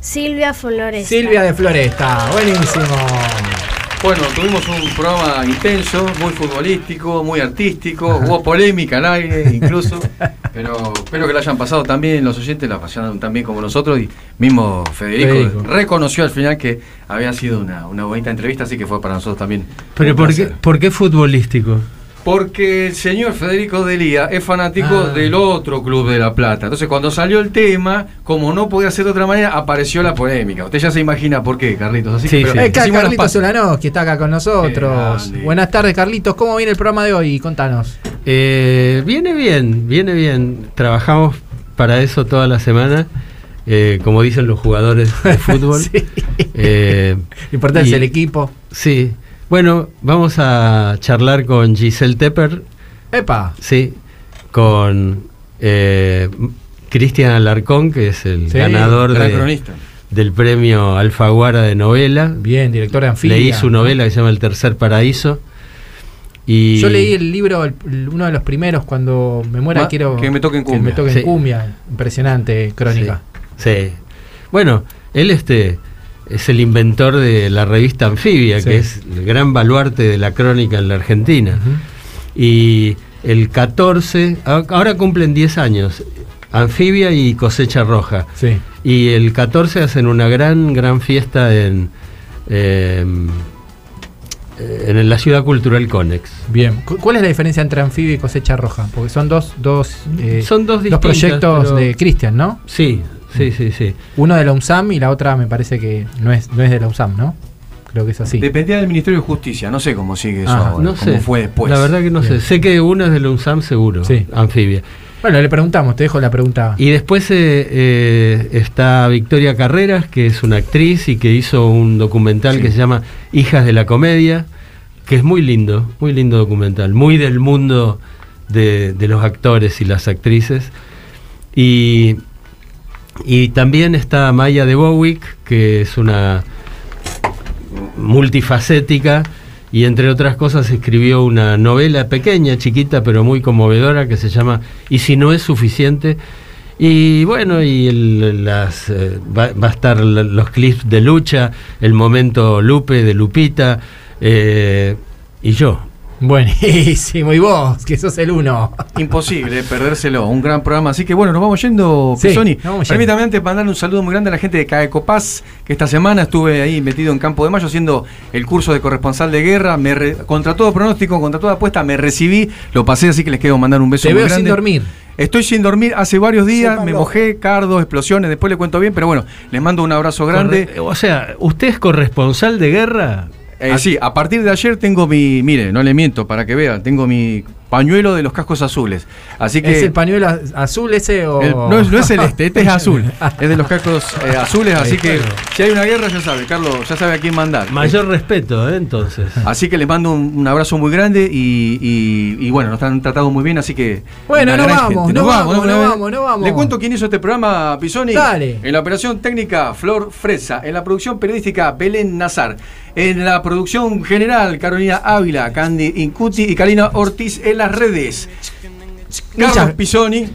Silvia Flores. Silvia de Floresta, buenísimo. Bueno, tuvimos un programa intenso, muy futbolístico, muy artístico, hubo polémica al aire (laughs) incluso, pero espero que la hayan pasado también los oyentes, la pasaron tan bien como nosotros y mismo Federico, Federico. reconoció al final que había sido una, una bonita entrevista, así que fue para nosotros también. Pero ¿por qué. ¿por qué futbolístico? Porque el señor Federico Delía es fanático Ah. del otro club de La Plata. Entonces, cuando salió el tema, como no podía ser de otra manera, apareció la polémica. Usted ya se imagina por qué, Carlitos. Así pero Eh, las Carlitos paces. Solano, que está acá con nosotros. Buenas tardes, Carlitos. ¿Cómo viene el programa de hoy? Contanos. Eh, viene bien, viene bien. Trabajamos para eso toda la semana, eh, como dicen los jugadores de (laughs) fútbol. Eh, Lo importante y- es el equipo. Sí. Bueno, vamos a charlar con Giselle Tepper. ¡Epa! Sí. Con eh, Cristian Alarcón, que es el Sí, ganador de- del premio Alfaguara de novela. Bien, director de Anfibia. Leí su novela que se llama El Tercer Paraíso. Y Yo leí el libro, el- uno de los primeros, cuando me muera quiero que me toquen que me cumbia. toquen Sí. cumbia. Impresionante crónica. Sí. Bueno, él este es el inventor de la revista Anfibia, Sí. que es el gran baluarte de la crónica en la Argentina. Y el 14, a- ahora cumplen 10 años, Anfibia y Cosecha Roja. Sí. Y el 14 hacen una gran, gran fiesta en, eh, en la ciudad cultural Conex. Bien. Cu- ¿Cuál es la diferencia entre Anfibia y Cosecha Roja? Porque son dos, dos, eh, Son dos distintas, proyectos pero- de Cristian, ¿no? Sí, sí, sí, sí. Uno de la UNSAM y la otra me parece que no es, no es de la UNSAM, ¿no? Creo que es así. Dependía del Ministerio de Justicia, no sé cómo sigue eso Ah, ahora, No cómo sé. fue después. La verdad que no sé. Sé que una es de la UNSAM seguro. Sí. Anfibia. Bueno, le preguntamos, te dejo la pregunta. Y después eh, eh, está Victoria Carreras, que es una actriz y que hizo un documental que se llama Hijas de la Comedia, que es muy lindo, muy lindo documental, muy del mundo de, de los actores y las actrices. Y, y también está Maya de Bowick, que es una multifacética y entre otras cosas escribió una novela pequeña, chiquita, pero muy conmovedora que se llama Y si no es suficiente. Y bueno, y el- las, eh, va, va a estar los clips de lucha, el momento Lupe de Lupita eh, y yo. Buenísimo, (laughs) y vos, que sos el uno. Imposible perdérselo, un gran programa. Así que bueno, nos vamos yendo, Sí, Pisoni. Permítame antes mandarle un saludo muy grande a la gente de Caecopaz, que esta semana estuve ahí metido en Campo de Mayo haciendo el curso de corresponsal de guerra. Me re- contra todo pronóstico, contra toda apuesta, me recibí, lo pasé, así que les quiero mandar un beso Te muy veo grande. sin dormir. Estoy sin dormir hace varios días, me mojé, cardos, explosiones, después le cuento bien, pero bueno, les mando un abrazo grande. Corre- o sea, ¿usted es corresponsal de guerra? Eh, sí, a partir de ayer tengo mi, mire, no le miento para que vean, tengo mi pañuelo de los cascos azules. Así que ¿Es el pañuelo az- azul ese o.? el- no, es, no es celeste, este es azul. (laughs) Es de los cascos eh, azules, así que si hay una guerra ya sabe, Carlos, ya sabe a quién mandar. Mayor respeto, ¿eh? entonces. Así que les mando un, un abrazo muy grande y, y- y bueno, nos han tratado muy bien, así que. Bueno, gran vamos, gente. nos vamos, nos vamos, nos vamos. Le cuento quién hizo este programa, Pisoni. Dale. En la operación técnica, Flor Fresa. En la producción periodística, Belén Nazar. En la producción general, Carolina Ávila, Candy Incuti y Karina Ortiz en las redes. Carlos Muchas- Pisoni.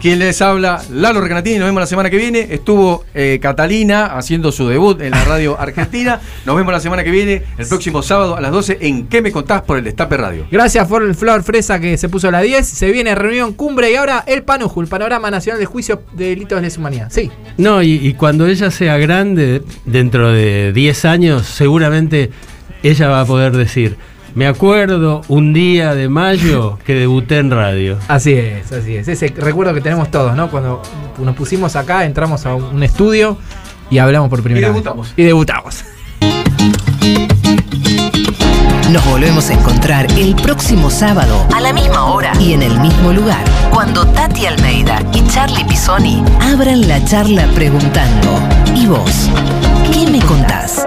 Quien les habla, Lalo Recanatini, nos vemos la semana que viene. Estuvo eh, Catalina haciendo su debut en la radio (laughs) argentina. Nos vemos la semana que viene, el próximo sábado a las 12 en ¿Qué me contás? por el Destape Radio. Gracias por el Flor Fresa que se puso a las 10. Se viene reunión cumbre y ahora el PANUJU, el Panorama Nacional de Juicio de Delitos de Lesa Humanidad. Sí. No, y, y cuando ella sea grande, dentro de 10 años, seguramente ella va a poder decir, me acuerdo un día de mayo que debuté en radio. Así es, así es. Ese recuerdo que tenemos todos, ¿no? Cuando nos pusimos acá, entramos a un estudio y hablamos por primera Y vez. debutamos. Y debutamos. Nos volvemos a encontrar el próximo sábado a la misma hora y en el mismo lugar, cuando Tati Almeida y Charlie Pisoni abran la charla preguntando, ¿y vos? ¿Qué me contás?